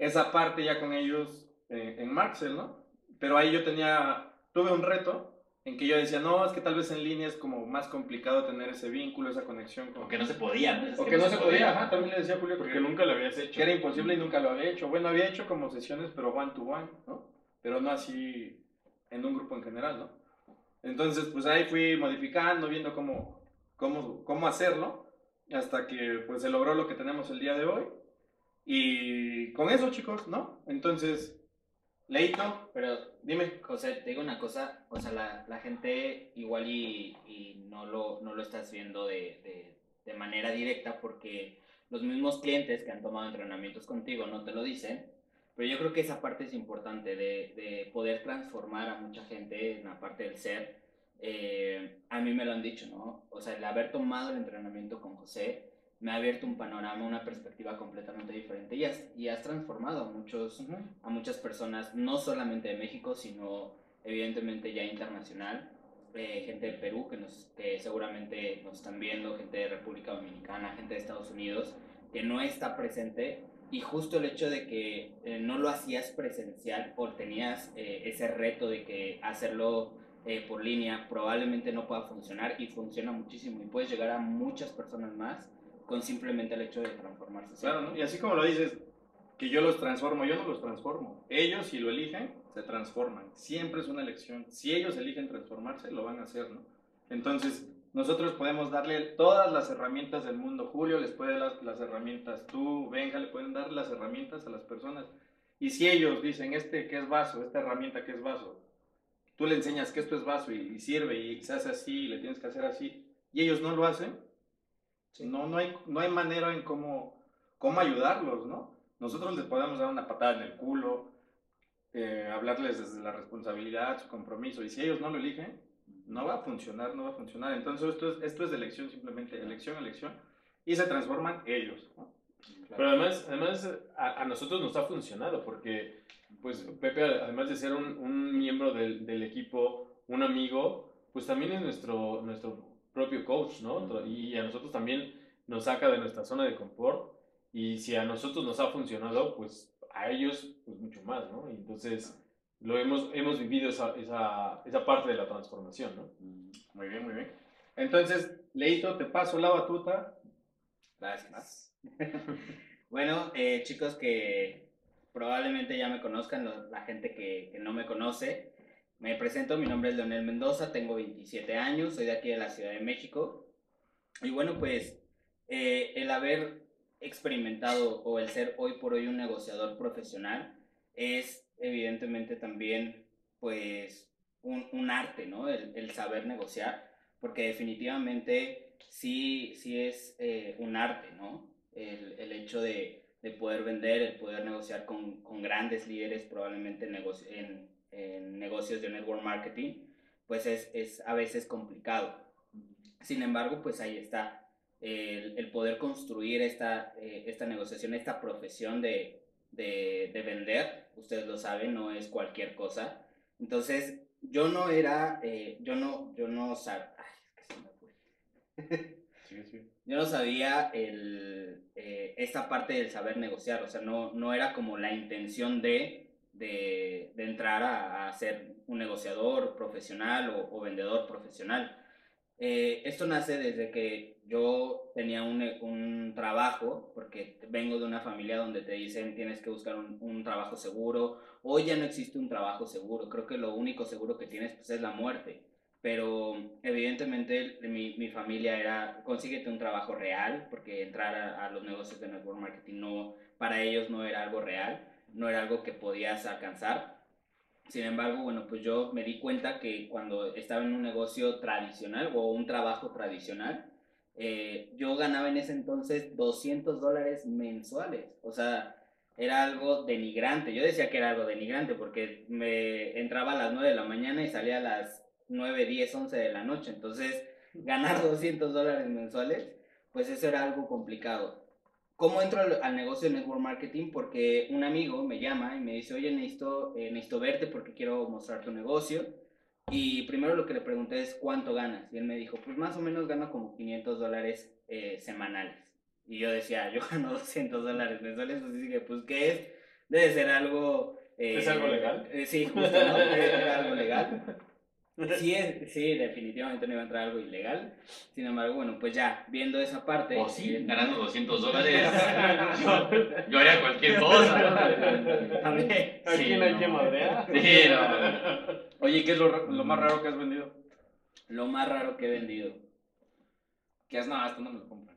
esa parte ya con ellos eh, en Marcel, ¿no? Pero ahí yo tenía, tuve un reto en que yo decía, no, es que tal vez en línea es como más complicado tener ese vínculo, esa conexión con... O que no se podía, ¿no? Es O que no se podía, ajá, también le decía a Julio que- Porque nunca lo habías hecho. que era imposible y nunca lo había hecho. Bueno, había hecho como sesiones, pero one to one, ¿no? Pero no así en un grupo en general, ¿no? Entonces, pues ahí fui modificando, viendo cómo, cómo, cómo hacerlo, hasta que pues se logró lo que tenemos el día de hoy. Y con eso, chicos, ¿no? Entonces, Leito, Pero, dime. José, te digo una cosa, o sea, la, la gente igual y, y no, lo, no lo estás viendo de, de, de manera directa porque los mismos clientes que han tomado entrenamientos contigo no te lo dicen, pero yo creo que esa parte es importante de, de poder transformar a mucha gente en la parte del ser. Eh, a mí me lo han dicho, ¿no? O sea, el haber tomado el entrenamiento con José me ha abierto un panorama, una perspectiva completamente diferente y has, y has transformado a muchos a muchas personas, no solamente de México, sino evidentemente ya internacional. Eh, gente de Perú que, nos, que seguramente nos están viendo, gente de República Dominicana, gente de Estados Unidos, que no está presente. Y justo el hecho de que eh, no lo hacías presencial o tenías eh, ese reto de que hacerlo eh, por línea probablemente no pueda funcionar y funciona muchísimo y puedes llegar a muchas personas más con simplemente el hecho de transformarse. Claro, ¿no? Y así como lo dices, que yo los transformo, yo no los transformo. Ellos, si lo eligen, se transforman. Siempre es una elección. Si ellos eligen transformarse, lo van a hacer, ¿no? Entonces, nosotros podemos darle todas las herramientas del mundo. Julio les puede dar las, herramientas. Tú, Benja, le pueden dar las herramientas a las personas. Y si ellos dicen, este que es vaso, esta herramienta que es vaso, tú le enseñas que esto es vaso y, y sirve y se hace así, y le tienes que hacer así, y ellos no lo hacen, no, no, hay, no hay manera en cómo, cómo ayudarlos, ¿no? Nosotros les podemos dar una patada en el culo, eh, hablarles desde la responsabilidad, su compromiso, y si ellos no lo eligen, no va a funcionar, no va a funcionar. Entonces esto es, esto es de elección, simplemente elección, elección, y se transforman ellos. ¿no? Pero además, además a, a nosotros nos ha funcionado porque, pues, Pepe, además de ser un, un miembro del, del equipo, un amigo, pues también es nuestro, nuestro propio coach, ¿no? Y a nosotros también nos saca de nuestra zona de confort. Y si a nosotros nos ha funcionado, pues a ellos, pues mucho más, ¿no? Y entonces lo hemos, hemos vivido esa, esa, esa parte de la transformación, ¿no? Muy bien, muy bien. Entonces, Leito, te paso la batuta. Gracias. [LAUGHS] bueno, eh, chicos que probablemente ya me conozcan, la gente que, que no me conoce. Me presento, mi nombre es Leonel Mendoza, tengo 27 años, soy de aquí de la Ciudad de México. Y bueno, pues eh, el haber experimentado o el ser hoy por hoy un negociador profesional es evidentemente también pues un, un arte, ¿no? El, el saber negociar, porque definitivamente sí, sí es eh, un arte, ¿no? El, el hecho de, de poder vender, el poder negociar con, con grandes líderes probablemente en, en, negocios de network marketing, pues es, es a veces complicado. Sin embargo, pues ahí está el, el poder construir esta, eh, esta negociación, esta profesión de, de, de vender, ustedes lo saben, no es cualquier cosa. Entonces, yo no era, eh, yo no, yo no sabía, es que se me fue. [LAUGHS] Yo no sabía el, eh, esta parte del saber negociar, o sea, no, no era como la intención de, de, entrar a, a ser un negociador profesional o, vendedor profesional. Eh, esto nace desde que yo tenía un, un, trabajo, porque vengo de una familia donde te dicen tienes que buscar un, un, trabajo seguro. Hoy ya no existe un trabajo seguro. Creo que lo único seguro que tienes pues, es la muerte. Pero evidentemente mi, mi familia era consíguete un trabajo real, porque entrar a, a, los negocios de network marketing no, para ellos no era algo real, no era algo que podías alcanzar. Sin embargo, bueno, pues yo me di cuenta que cuando estaba en un negocio tradicional o un trabajo tradicional, eh, yo ganaba en ese entonces 200 dólares mensuales. O sea, era algo denigrante. Yo decía que era algo denigrante porque me entraba a las 9 de la mañana y salía a las 9, 10, 11 de la noche. Entonces, ganar [LAUGHS] 200 dólares mensuales, pues eso era algo complicado. ¿Cómo entro al, al, negocio de network marketing? Porque un amigo me llama y me dice, oye, necesito, eh, necesito verte porque quiero mostrar tu negocio. Y primero lo que le pregunté es, ¿cuánto ganas? Y él me dijo, pues más o menos gano como 500 dólares eh, semanales. Y yo decía, [LAUGHS] yo gano 200 dólares mensuales. Entonces dije, pues, ¿qué es? Debe ser algo... Eh, ¿Es algo legal? sí, justo, ¿no? Era algo legal. [LAUGHS] Sí, es, sí, definitivamente no iba a entrar algo ilegal. Sin embargo, bueno, pues ya, viendo esa parte. O sí, eh, ganando 200 dólares. [LAUGHS] yo, yo, haría cualquier cosa. También. ¿A quién hay que madrear? Sí, no. Oye, ¿qué es lo, lo, más raro que has vendido? Lo más raro que he vendido. ¿Qué has? No, esto no me lo compran.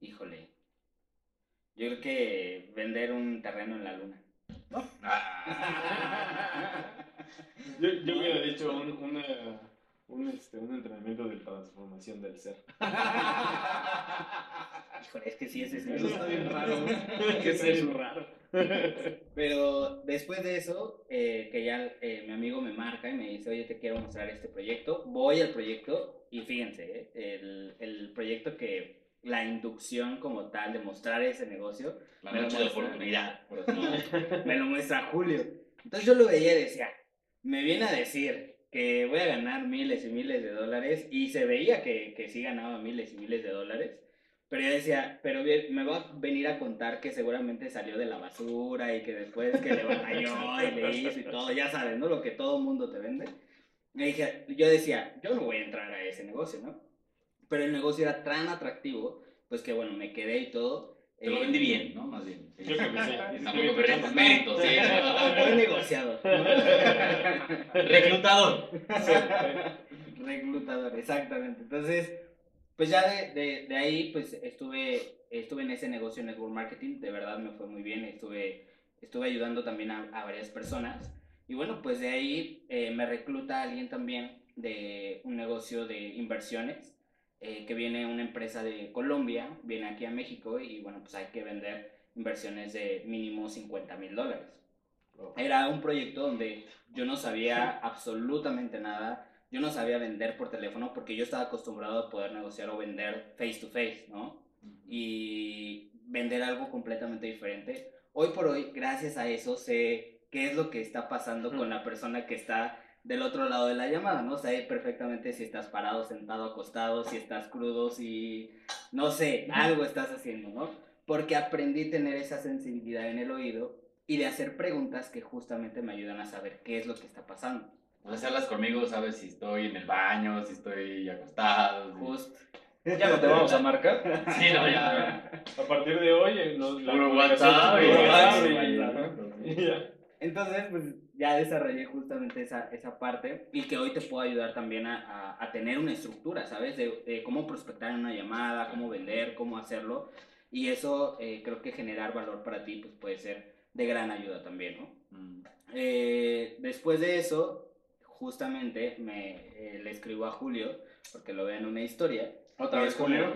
Híjole. Yo creo que vender un terreno en la luna. ¿No? Ah. Yo, yo hubiera dicho un, una, un, este, un entrenamiento de transformación del ser. Híjole, es que sí, ese es Eso está bien raro. ¿Qué es eso raro? Pero después de eso, eh, que ya eh, mi amigo me marca y me dice, oye, te quiero mostrar este proyecto. Voy al proyecto y fíjense, eh, el, el proyecto que la inducción como tal de mostrar ese negocio. La noche de oportunidad. Pues, me lo muestra Julio. Entonces yo lo veía y decía, me viene a decir que voy a ganar miles y miles de dólares y se veía que, que sí ganaba miles y miles de dólares. Pero yo decía, pero me va a venir a contar que seguramente salió de la basura y que después que le batalló y le hizo y todo, ya sabes, ¿no? Lo que todo mundo te vende. Yo decía, yo no voy a entrar a ese negocio, ¿no? Pero el negocio era tan atractivo, pues que bueno, me quedé y todo. Te lo vendí bien, ¿no? Más bien. Sí. Yo creo que sí. Tampoco tus méritos, sí. Buen negociador. Reclutador. Reclutador, exactamente. Entonces, pues ya de, de, de ahí, pues estuve, estuve en ese negocio de network marketing. De verdad me fue muy bien. Estuve, estuve ayudando también a, a varias personas. Y bueno, pues de ahí eh, me recluta alguien también de un negocio de inversiones. Eh, que viene una empresa de Colombia, viene aquí a México y bueno, pues hay que vender inversiones de mínimo 50 mil dólares. Era un proyecto donde yo no sabía absolutamente nada, yo no sabía vender por teléfono porque yo estaba acostumbrado a poder negociar o vender face to face, ¿no? Y vender algo completamente diferente. Hoy por hoy, gracias a eso, sé qué es lo que está pasando con la persona que está del otro lado de la llamada, ¿no? Sé perfectamente si estás parado, sentado, acostado, si estás crudo, si, no sé, algo estás haciendo, ¿no? Porque aprendí a tener esa sensibilidad en el oído y de hacer preguntas que justamente me ayudan a saber qué es lo que está pasando. O sea, si hablas conmigo, sabes si estoy en el baño, si estoy acostado. si- Justo. Ya no te vamos a marcar. [LAUGHS] Sí, no, ya. A partir de hoy, nos, la Puro WhatsApp. y- y- y ya. Entonces, pues ya desarrollé justamente esa, esa parte y que hoy te puedo ayudar también a, a- a tener una estructura, ¿sabes? De, de cómo prospectar en una llamada, cómo vender, cómo hacerlo. Y eso eh, creo que generar valor para ti pues puede ser de gran ayuda también, ¿no? Mm. Eh, después de eso, justamente me eh, le escribo a Julio, porque lo veo en una historia. Otra vez, es como- Julio.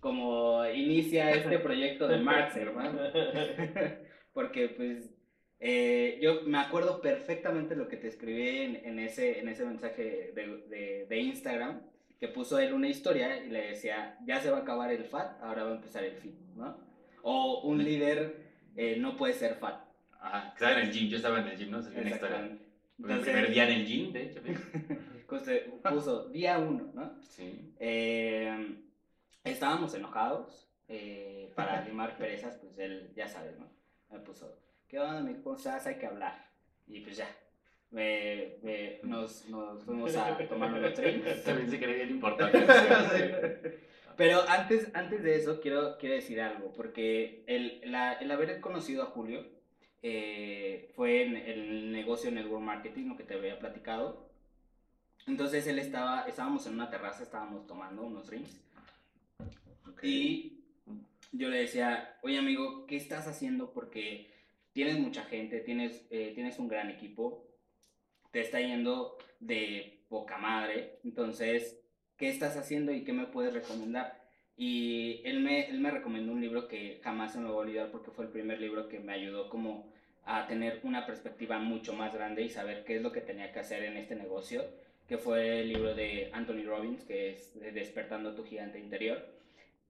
Como inicia este proyecto de Marx, hermano. [LAUGHS] [LAUGHS] Porque pues eh, yo me acuerdo perfectamente lo que te escribí en, en ese, en ese mensaje de, de, de Instagram, que puso él una historia y le decía, ya se va a acabar el FAT, ahora va a empezar el FIT, ¿no? O un líder eh, no puede ser FAT. Ajá, estaba en el gym, yo estaba en el gym, ¿no? Una historia. Mi Entonces- primer día en el gym, de hecho. [LAUGHS] puso día uno, ¿no? Sí. Eh, estábamos enojados para limar perezas, pues él, ya sabes, ¿no? Me puso, ¿qué onda, mi ¿Cómo estás? Hay que hablar. Y pues ya, me- me- nos, nos fuimos a tomar unos drinks. [LAUGHS] También se creía bien importante. [LAUGHS] Pero antes, antes de eso, quiero, quiero decir algo, porque el, la- el haber conocido a Julio eh, fue en el negocio Network Marketing, lo que te había platicado. Entonces él estaba, estábamos en una terraza, estábamos tomando unos drinks. Y yo le decía, oye amigo, ¿qué estás haciendo? Porque tienes mucha gente, tienes, eh, tienes un gran equipo, te está yendo de poca madre. Entonces, ¿qué estás haciendo y qué me puedes recomendar? Y él me, él me recomendó un libro que jamás se me va a olvidar porque fue el primer libro que me ayudó como a tener una perspectiva mucho más grande y saber qué es lo que tenía que hacer en este negocio, que fue el libro de Anthony Robbins, que es de Despertando tu gigante interior.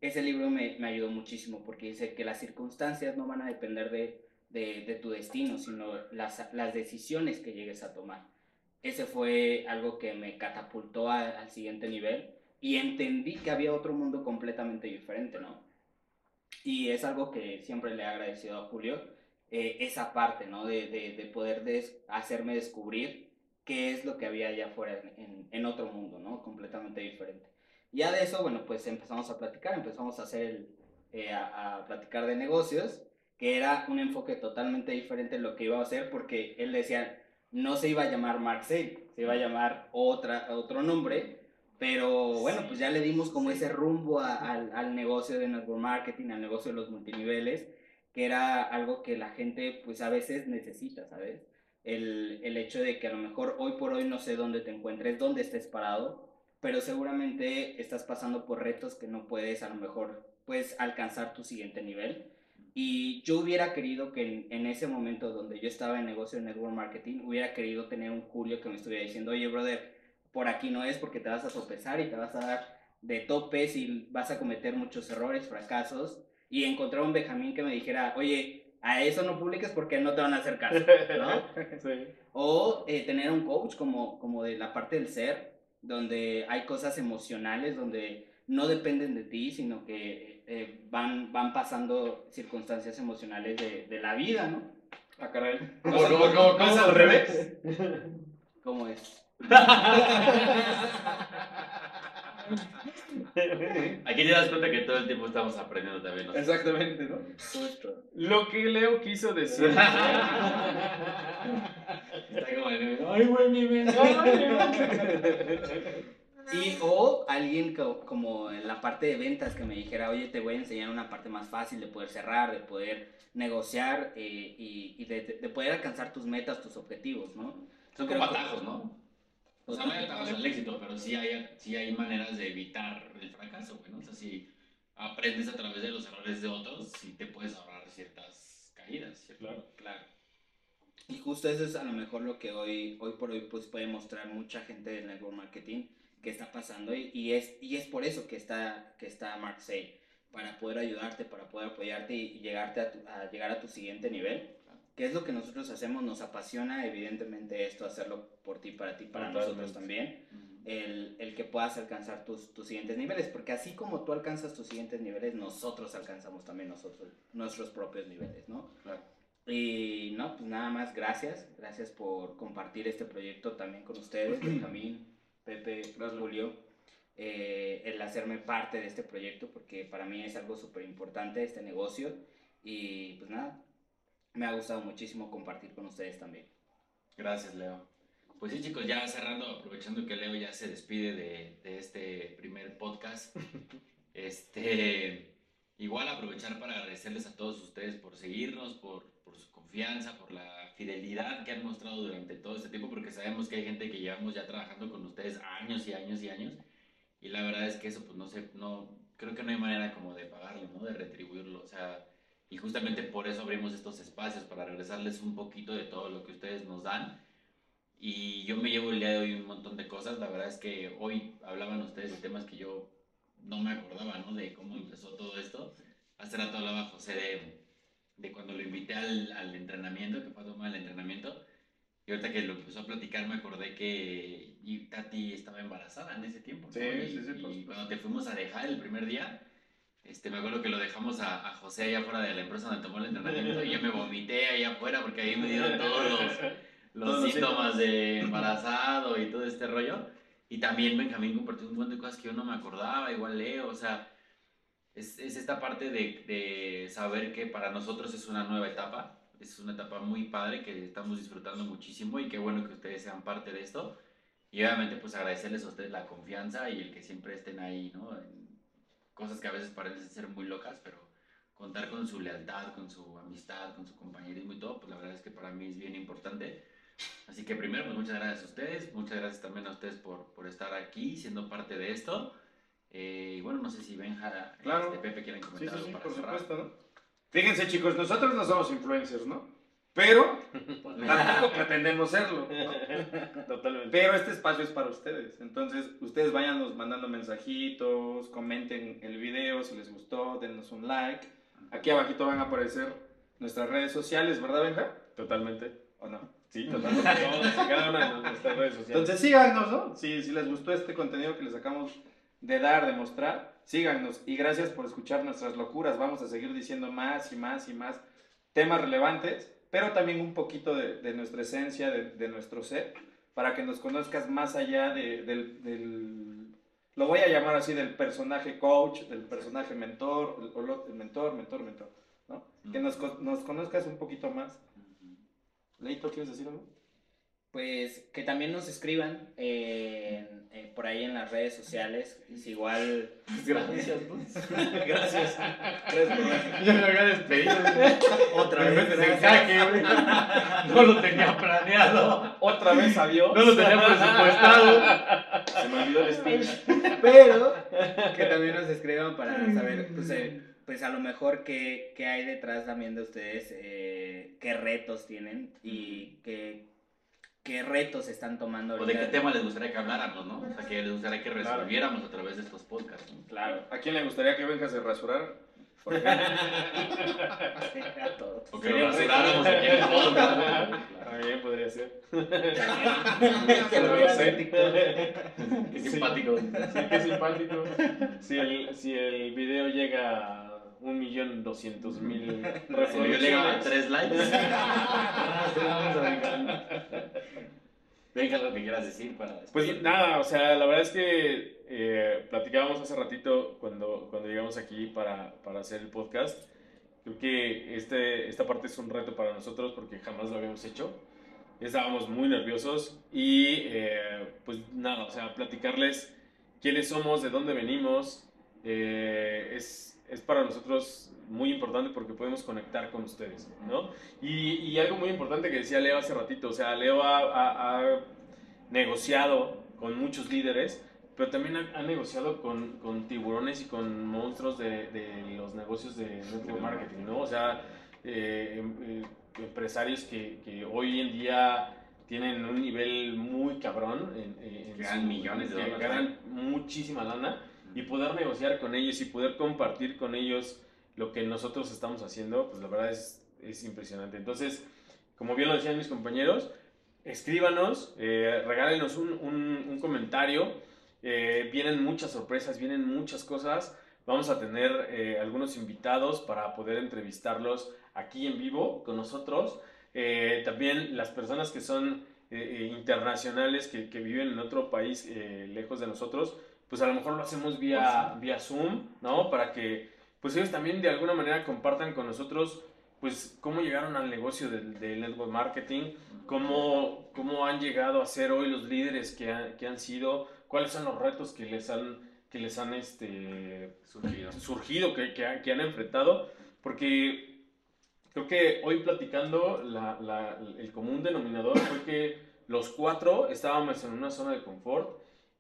Ese libro me, me ayudó muchísimo porque dice que las circunstancias no van a depender de, de, tu destino, sino las, las decisiones que llegues a tomar. Ese fue algo que me catapultó al siguiente nivel y entendí que había otro mundo completamente diferente, ¿no? Y es algo que siempre le he agradecido a Julio, eh, esa parte, ¿no? De, de, de poder des- hacerme descubrir qué es lo que había allá afuera en, en, en otro mundo, ¿no? Completamente diferente. Ya de eso, bueno, pues empezamos a platicar, empezamos a hacer el, eh, a, a platicar de negocios, que era un enfoque totalmente diferente de lo que iba a hacer, porque él decía, no se iba a llamar Marcel, se iba a llamar otra, otro nombre, pero bueno, pues ya le dimos como ese rumbo a- al, al negocio de network marketing, al negocio de los multiniveles, que era algo que la gente pues a veces necesita, ¿sabes? El, el hecho de que a lo mejor hoy por hoy no sé dónde te encuentres, dónde estés parado, pero seguramente estás pasando por retos que no puedes a lo mejor pues alcanzar tu siguiente nivel. Y yo hubiera querido que en, en ese momento donde yo estaba en negocio de network marketing, hubiera querido tener un Julio que me estuviera diciendo, oye, brother, por aquí no es porque te vas a tropezar y te vas a dar de topes y vas a cometer muchos errores, fracasos. Y encontrar un Benjamín que me dijera, oye, a eso no publiques porque no te van a hacer caso, ¿no? [LAUGHS] Sí. O eh, tener un coach como, como de la parte del ser, donde hay cosas emocionales, donde no dependen de ti, sino que eh, van, van pasando circunstancias emocionales de, de la vida, ¿no? Ah, caray. ¿Cómo, cómo, cómo, ¿No es cómo? al revés? [LAUGHS] ¿Cómo es? Aquí te das cuenta que todo el tiempo estamos aprendiendo también. nosotros. Exactamente, ¿no? Lo que Leo quiso decir. Está como de, ay, güey, mi [LAUGHS] Y o alguien co- como en la parte de ventas que me dijera, oye, te voy a enseñar una parte más fácil de poder cerrar, de poder negociar eh, y, y de, de- de poder alcanzar tus metas, tus objetivos, ¿no? Son Creo como atajos, ¿no? O sea, no hay atajos al éxito, pero sí hay, sí hay maneras de evitar el fracaso, güey, ¿no? O sea, si aprendes a través de los errores de otros, sí te puedes ahorrar ciertas caídas, ¿cierto? Claro. Claro. Y justo eso es a lo mejor lo que hoy, hoy por hoy pues puede mostrar mucha gente del network marketing que está pasando y, y es, y es por eso que está, que está Mark Say, para poder ayudarte, para poder apoyarte y, llegarte a, tu- a llegar a tu siguiente nivel. Que es lo que nosotros hacemos, nos apasiona evidentemente esto, hacerlo por ti, para ti, para nosotros Totalmente. también. El, el que puedas alcanzar tus, tus siguientes niveles, porque así como tú alcanzas tus siguientes niveles, nosotros alcanzamos también nosotros, nuestros propios niveles, ¿no? Claro. Y no, pues nada más, gracias. Gracias por compartir este proyecto también con ustedes, [CLEARS THROAT] Benjamín, Pepe, Gracias. Julio. eh, el hacerme parte de este proyecto, porque para mí es algo súper importante este negocio. Y pues nada, me ha gustado muchísimo compartir con ustedes también. Gracias, Leo. Pues sí, chicos, ya cerrando, aprovechando que Leo ya se despide de, de este primer podcast. [LAUGHS] Este, igual aprovechar para agradecerles a todos ustedes por seguirnos, por, confianza, por la fidelidad que han mostrado durante todo este tiempo, porque sabemos que hay gente que llevamos ya trabajando con ustedes años y años y años. Y la verdad es que eso, pues no sé, no, creo que no hay manera como de pagarlo, ¿no? De retribuirlo. O sea, y justamente por eso abrimos estos espacios, para regresarles un poquito de todo lo que ustedes nos dan. Y yo me llevo el día de hoy un montón de cosas. La verdad es que hoy hablaban ustedes de temas que yo no me acordaba, ¿no? De cómo empezó todo esto. Hace rato hablaba José de, de cuando lo invité al, al entrenamiento, que fue a tomar el entrenamiento. Y ahorita que lo empezó a platicar me acordé que Tati estaba embarazada en ese tiempo. ¿no? Sí, y, sí, sí, por y cuando te fuimos a dejar el primer día, este, me acuerdo que lo dejamos a, a José allá afuera de la empresa donde tomó el entrenamiento y yo me vomité allá afuera porque ahí me dieron todos los, [LAUGHS] los Todos los síntomas de embarazado y todo este rollo. Y también Benjamín compartió un montón de cosas que yo no me acordaba, igual Leo, o sea, es, es esta parte de, de saber que para nosotros es una nueva etapa, es una etapa muy padre que estamos disfrutando muchísimo y qué bueno que ustedes sean parte de esto. Y obviamente pues agradecerles a ustedes la confianza y el que siempre estén ahí, ¿no? En cosas que a veces parecen ser muy locas, pero contar con su lealtad, con su amistad, con su compañerismo y todo, pues la verdad es que para mí es bien importante. Así que primero, pues muchas gracias a ustedes, muchas gracias también a ustedes por, por estar aquí, siendo parte de esto. Eh, y bueno, no sé si Benja, Claro. este, Pepe quieren comentar sí, algo sí, para por cerrar. supuesto, ¿no? Fíjense, chicos, nosotros no somos influencers, ¿no? Pero [LAUGHS] tampoco pretendemos serlo, ¿no? [LAUGHS] Totalmente. Pero este espacio es para ustedes. Entonces, ustedes váyanos mandando mensajitos, comenten el video si les gustó, denos un like. Aquí abajito van a aparecer nuestras redes sociales, ¿verdad, Benja? Totalmente. ¿O no? Sí, totalmente. [LAUGHS] Cada una de nuestras redes sociales. Entonces síganos, ¿no? Si, si les gustó este contenido que les acabamos de dar, de mostrar, síganos. Y gracias por escuchar nuestras locuras. Vamos a seguir diciendo más y más y más temas relevantes, pero también un poquito de, de nuestra esencia, de, de nuestro ser, para que nos conozcas más allá de- del, del- lo voy a llamar así, del personaje coach, del personaje mentor, el, o lo- el mentor, mentor, mentor, ¿no? Que nos, nos conozcas un poquito más. Leito, ¿quieres decir algo? Pues que también nos escriban por ahí en las redes sociales. Es igual. Gracias, pues. [LAUGHS] Gracias. Gracias por Ya me había despedido. Otra Me vez. güey. No lo tenía planeado. Otra vez adiós. No lo tenía presupuestado. Se me olvidó el speech. Pero que también nos escriban para saber, pues, eh, pues a lo mejor qué, qué hay detrás también de ustedes, eh, qué retos tienen y qué, qué retos están tomando O de qué ahorita. tema les gustaría que habláramos, ¿no? O sea, que les gustaría que resolviéramos a través de estos podcasts, ¿no? Claro. ¿A quién le gustaría que venga a rasurar? Porque [LAUGHS] A todos. O que lo rasuráramos aquí en el podcast. También podría ser. que lo en TikTok. Qué simpático. Sí, qué simpático. Si el, si el video llega a un millón doscientos mil [LAUGHS] reproducciones. tres likes. [LAUGHS] Rasuramos a Benjamín. Venga lo que quieras decir para Pues despedirte. nada, o sea, la verdad es que eh, platicábamos hace ratito cuando, cuando llegamos aquí para, para hacer el podcast. Creo que este, esta parte es un reto para nosotros porque jamás lo habíamos hecho. Estábamos muy nerviosos y eh, pues nada, o sea, platicarles quiénes somos, de dónde venimos, eh, es, es para nosotros muy importante porque podemos conectar con ustedes, ¿no? Y, y algo muy importante que decía Leo hace ratito, o sea, Leo ha, ha- ha negociado con muchos líderes, pero también ha, ha negociado con, con tiburones y con monstruos de, de los negocios de network marketing, ¿no? O sea, eh, em- eh, empresarios que, que hoy en día tienen un nivel muy cabrón en, en- ganan millones de que dólares. ganan muchísima lana y poder negociar con ellos y poder compartir con ellos lo que nosotros estamos haciendo, pues la verdad es, es impresionante. Entonces, como bien lo decían mis compañeros, escríbanos, eh, regálenos un, un- un comentario, eh, vienen muchas sorpresas, vienen muchas cosas, vamos a tener eh, algunos invitados para poder entrevistarlos aquí en vivo con nosotros. Eh, también las personas que son eh, eh, internacionales, que, que viven en otro país lejos de nosotros, pues a lo mejor lo hacemos vía, vía Zoom, ¿no? Para que pues ellos también de alguna manera compartan con nosotros pues cómo llegaron al negocio del, del network marketing, cómo, cómo han llegado a ser hoy los líderes que, han- que han sido, cuáles son los retos que les han, que les han este, Surgido. surgido, que, que, han- que han enfrentado, porque creo que hoy platicando la- la- el común denominador fue que los cuatro estábamos en una zona de confort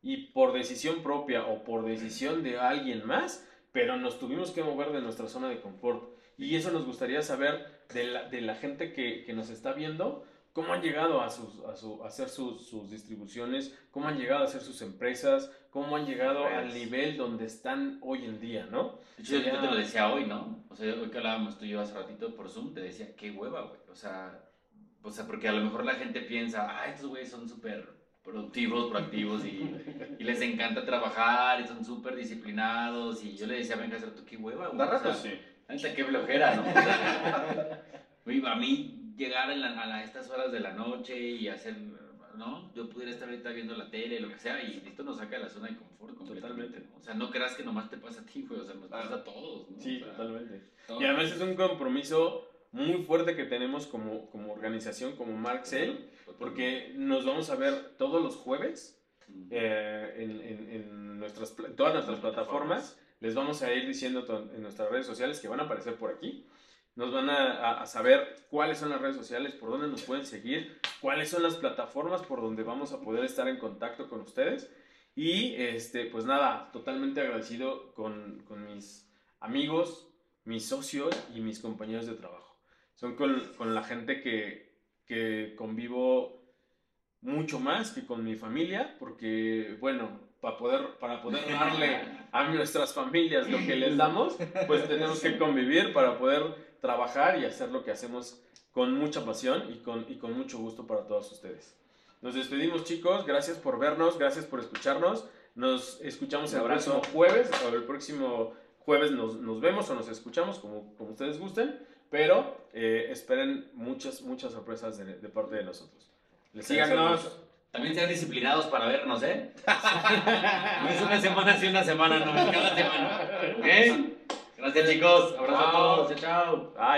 y por decisión propia o por decisión de alguien más, pero nos tuvimos que mover de nuestra zona de confort. Y eso nos gustaría saber de la, de la gente que, que nos está viendo, cómo han llegado a, sus, a, su- a hacer sus, sus distribuciones, cómo han llegado a hacer sus empresas, cómo han llegado al Redes. nivel donde están hoy en día, ¿no? Hecho, yo te lo decía hoy, ¿no? O sea, hoy que hablábamos tú y yo hace ratito por Zoom, te decía, qué hueva, güey. O sea, o sea, porque a lo mejor la gente piensa, ah, estos güeyes son súper productivos, proactivos y, y les encanta trabajar y son súper disciplinados. Y yo le decía, venga, tú qué hueva, güey. Da O rato, sea, sí. la neta, qué flojera, ¿no? O sea, [LAUGHS] güey, a mí llegar en la- a la- estas horas de la noche y hacer, ¿no? Yo pudiera estar ahorita viendo la tele, lo que sea, y esto nos saca de la zona de confort completamente. Totalmente. ¿no? O sea, no creas que nomás te pasa a ti, güey, o sea, nos pasa a todos, ¿no? Sí, O sea, totalmente. todos. Y además es un compromiso muy fuerte que tenemos como, como organización, como Marxel, porque nos vamos a ver todos los jueves eh, en, en- en nuestras, todas nuestras plataformas. Les vamos a ir diciendo en nuestras redes sociales que van a aparecer por aquí. Nos van a, a- a saber cuáles son las redes sociales, por dónde nos pueden seguir, cuáles son las plataformas por donde vamos a poder estar en contacto con ustedes. Y este, pues nada, totalmente agradecido con, con mis amigos, mis socios y mis compañeros de trabajo. Son con, con la gente que, que convivo mucho más que con mi familia, porque, bueno, para poder, para poder darle [LAUGHS] a nuestras familias lo que les damos, pues tenemos que convivir para poder trabajar y hacer lo que hacemos con mucha pasión y con, y con mucho gusto para todos ustedes. Nos despedimos chicos, gracias por vernos, gracias por escucharnos. Nos escuchamos el próximo jueves, o el próximo jueves nos, nos vemos o nos escuchamos, como, como ustedes gusten, pero eh, esperen muchas, muchas sorpresas de, de parte de nosotros. Les Síganos. También sean disciplinados para vernos, [LAUGHS] ¿eh? No es una semana sí, una semana no, es cada semana. [LAUGHS] ¿Ok? Gracias, chicos. Abrazo a todos. Chao, chao. Bye.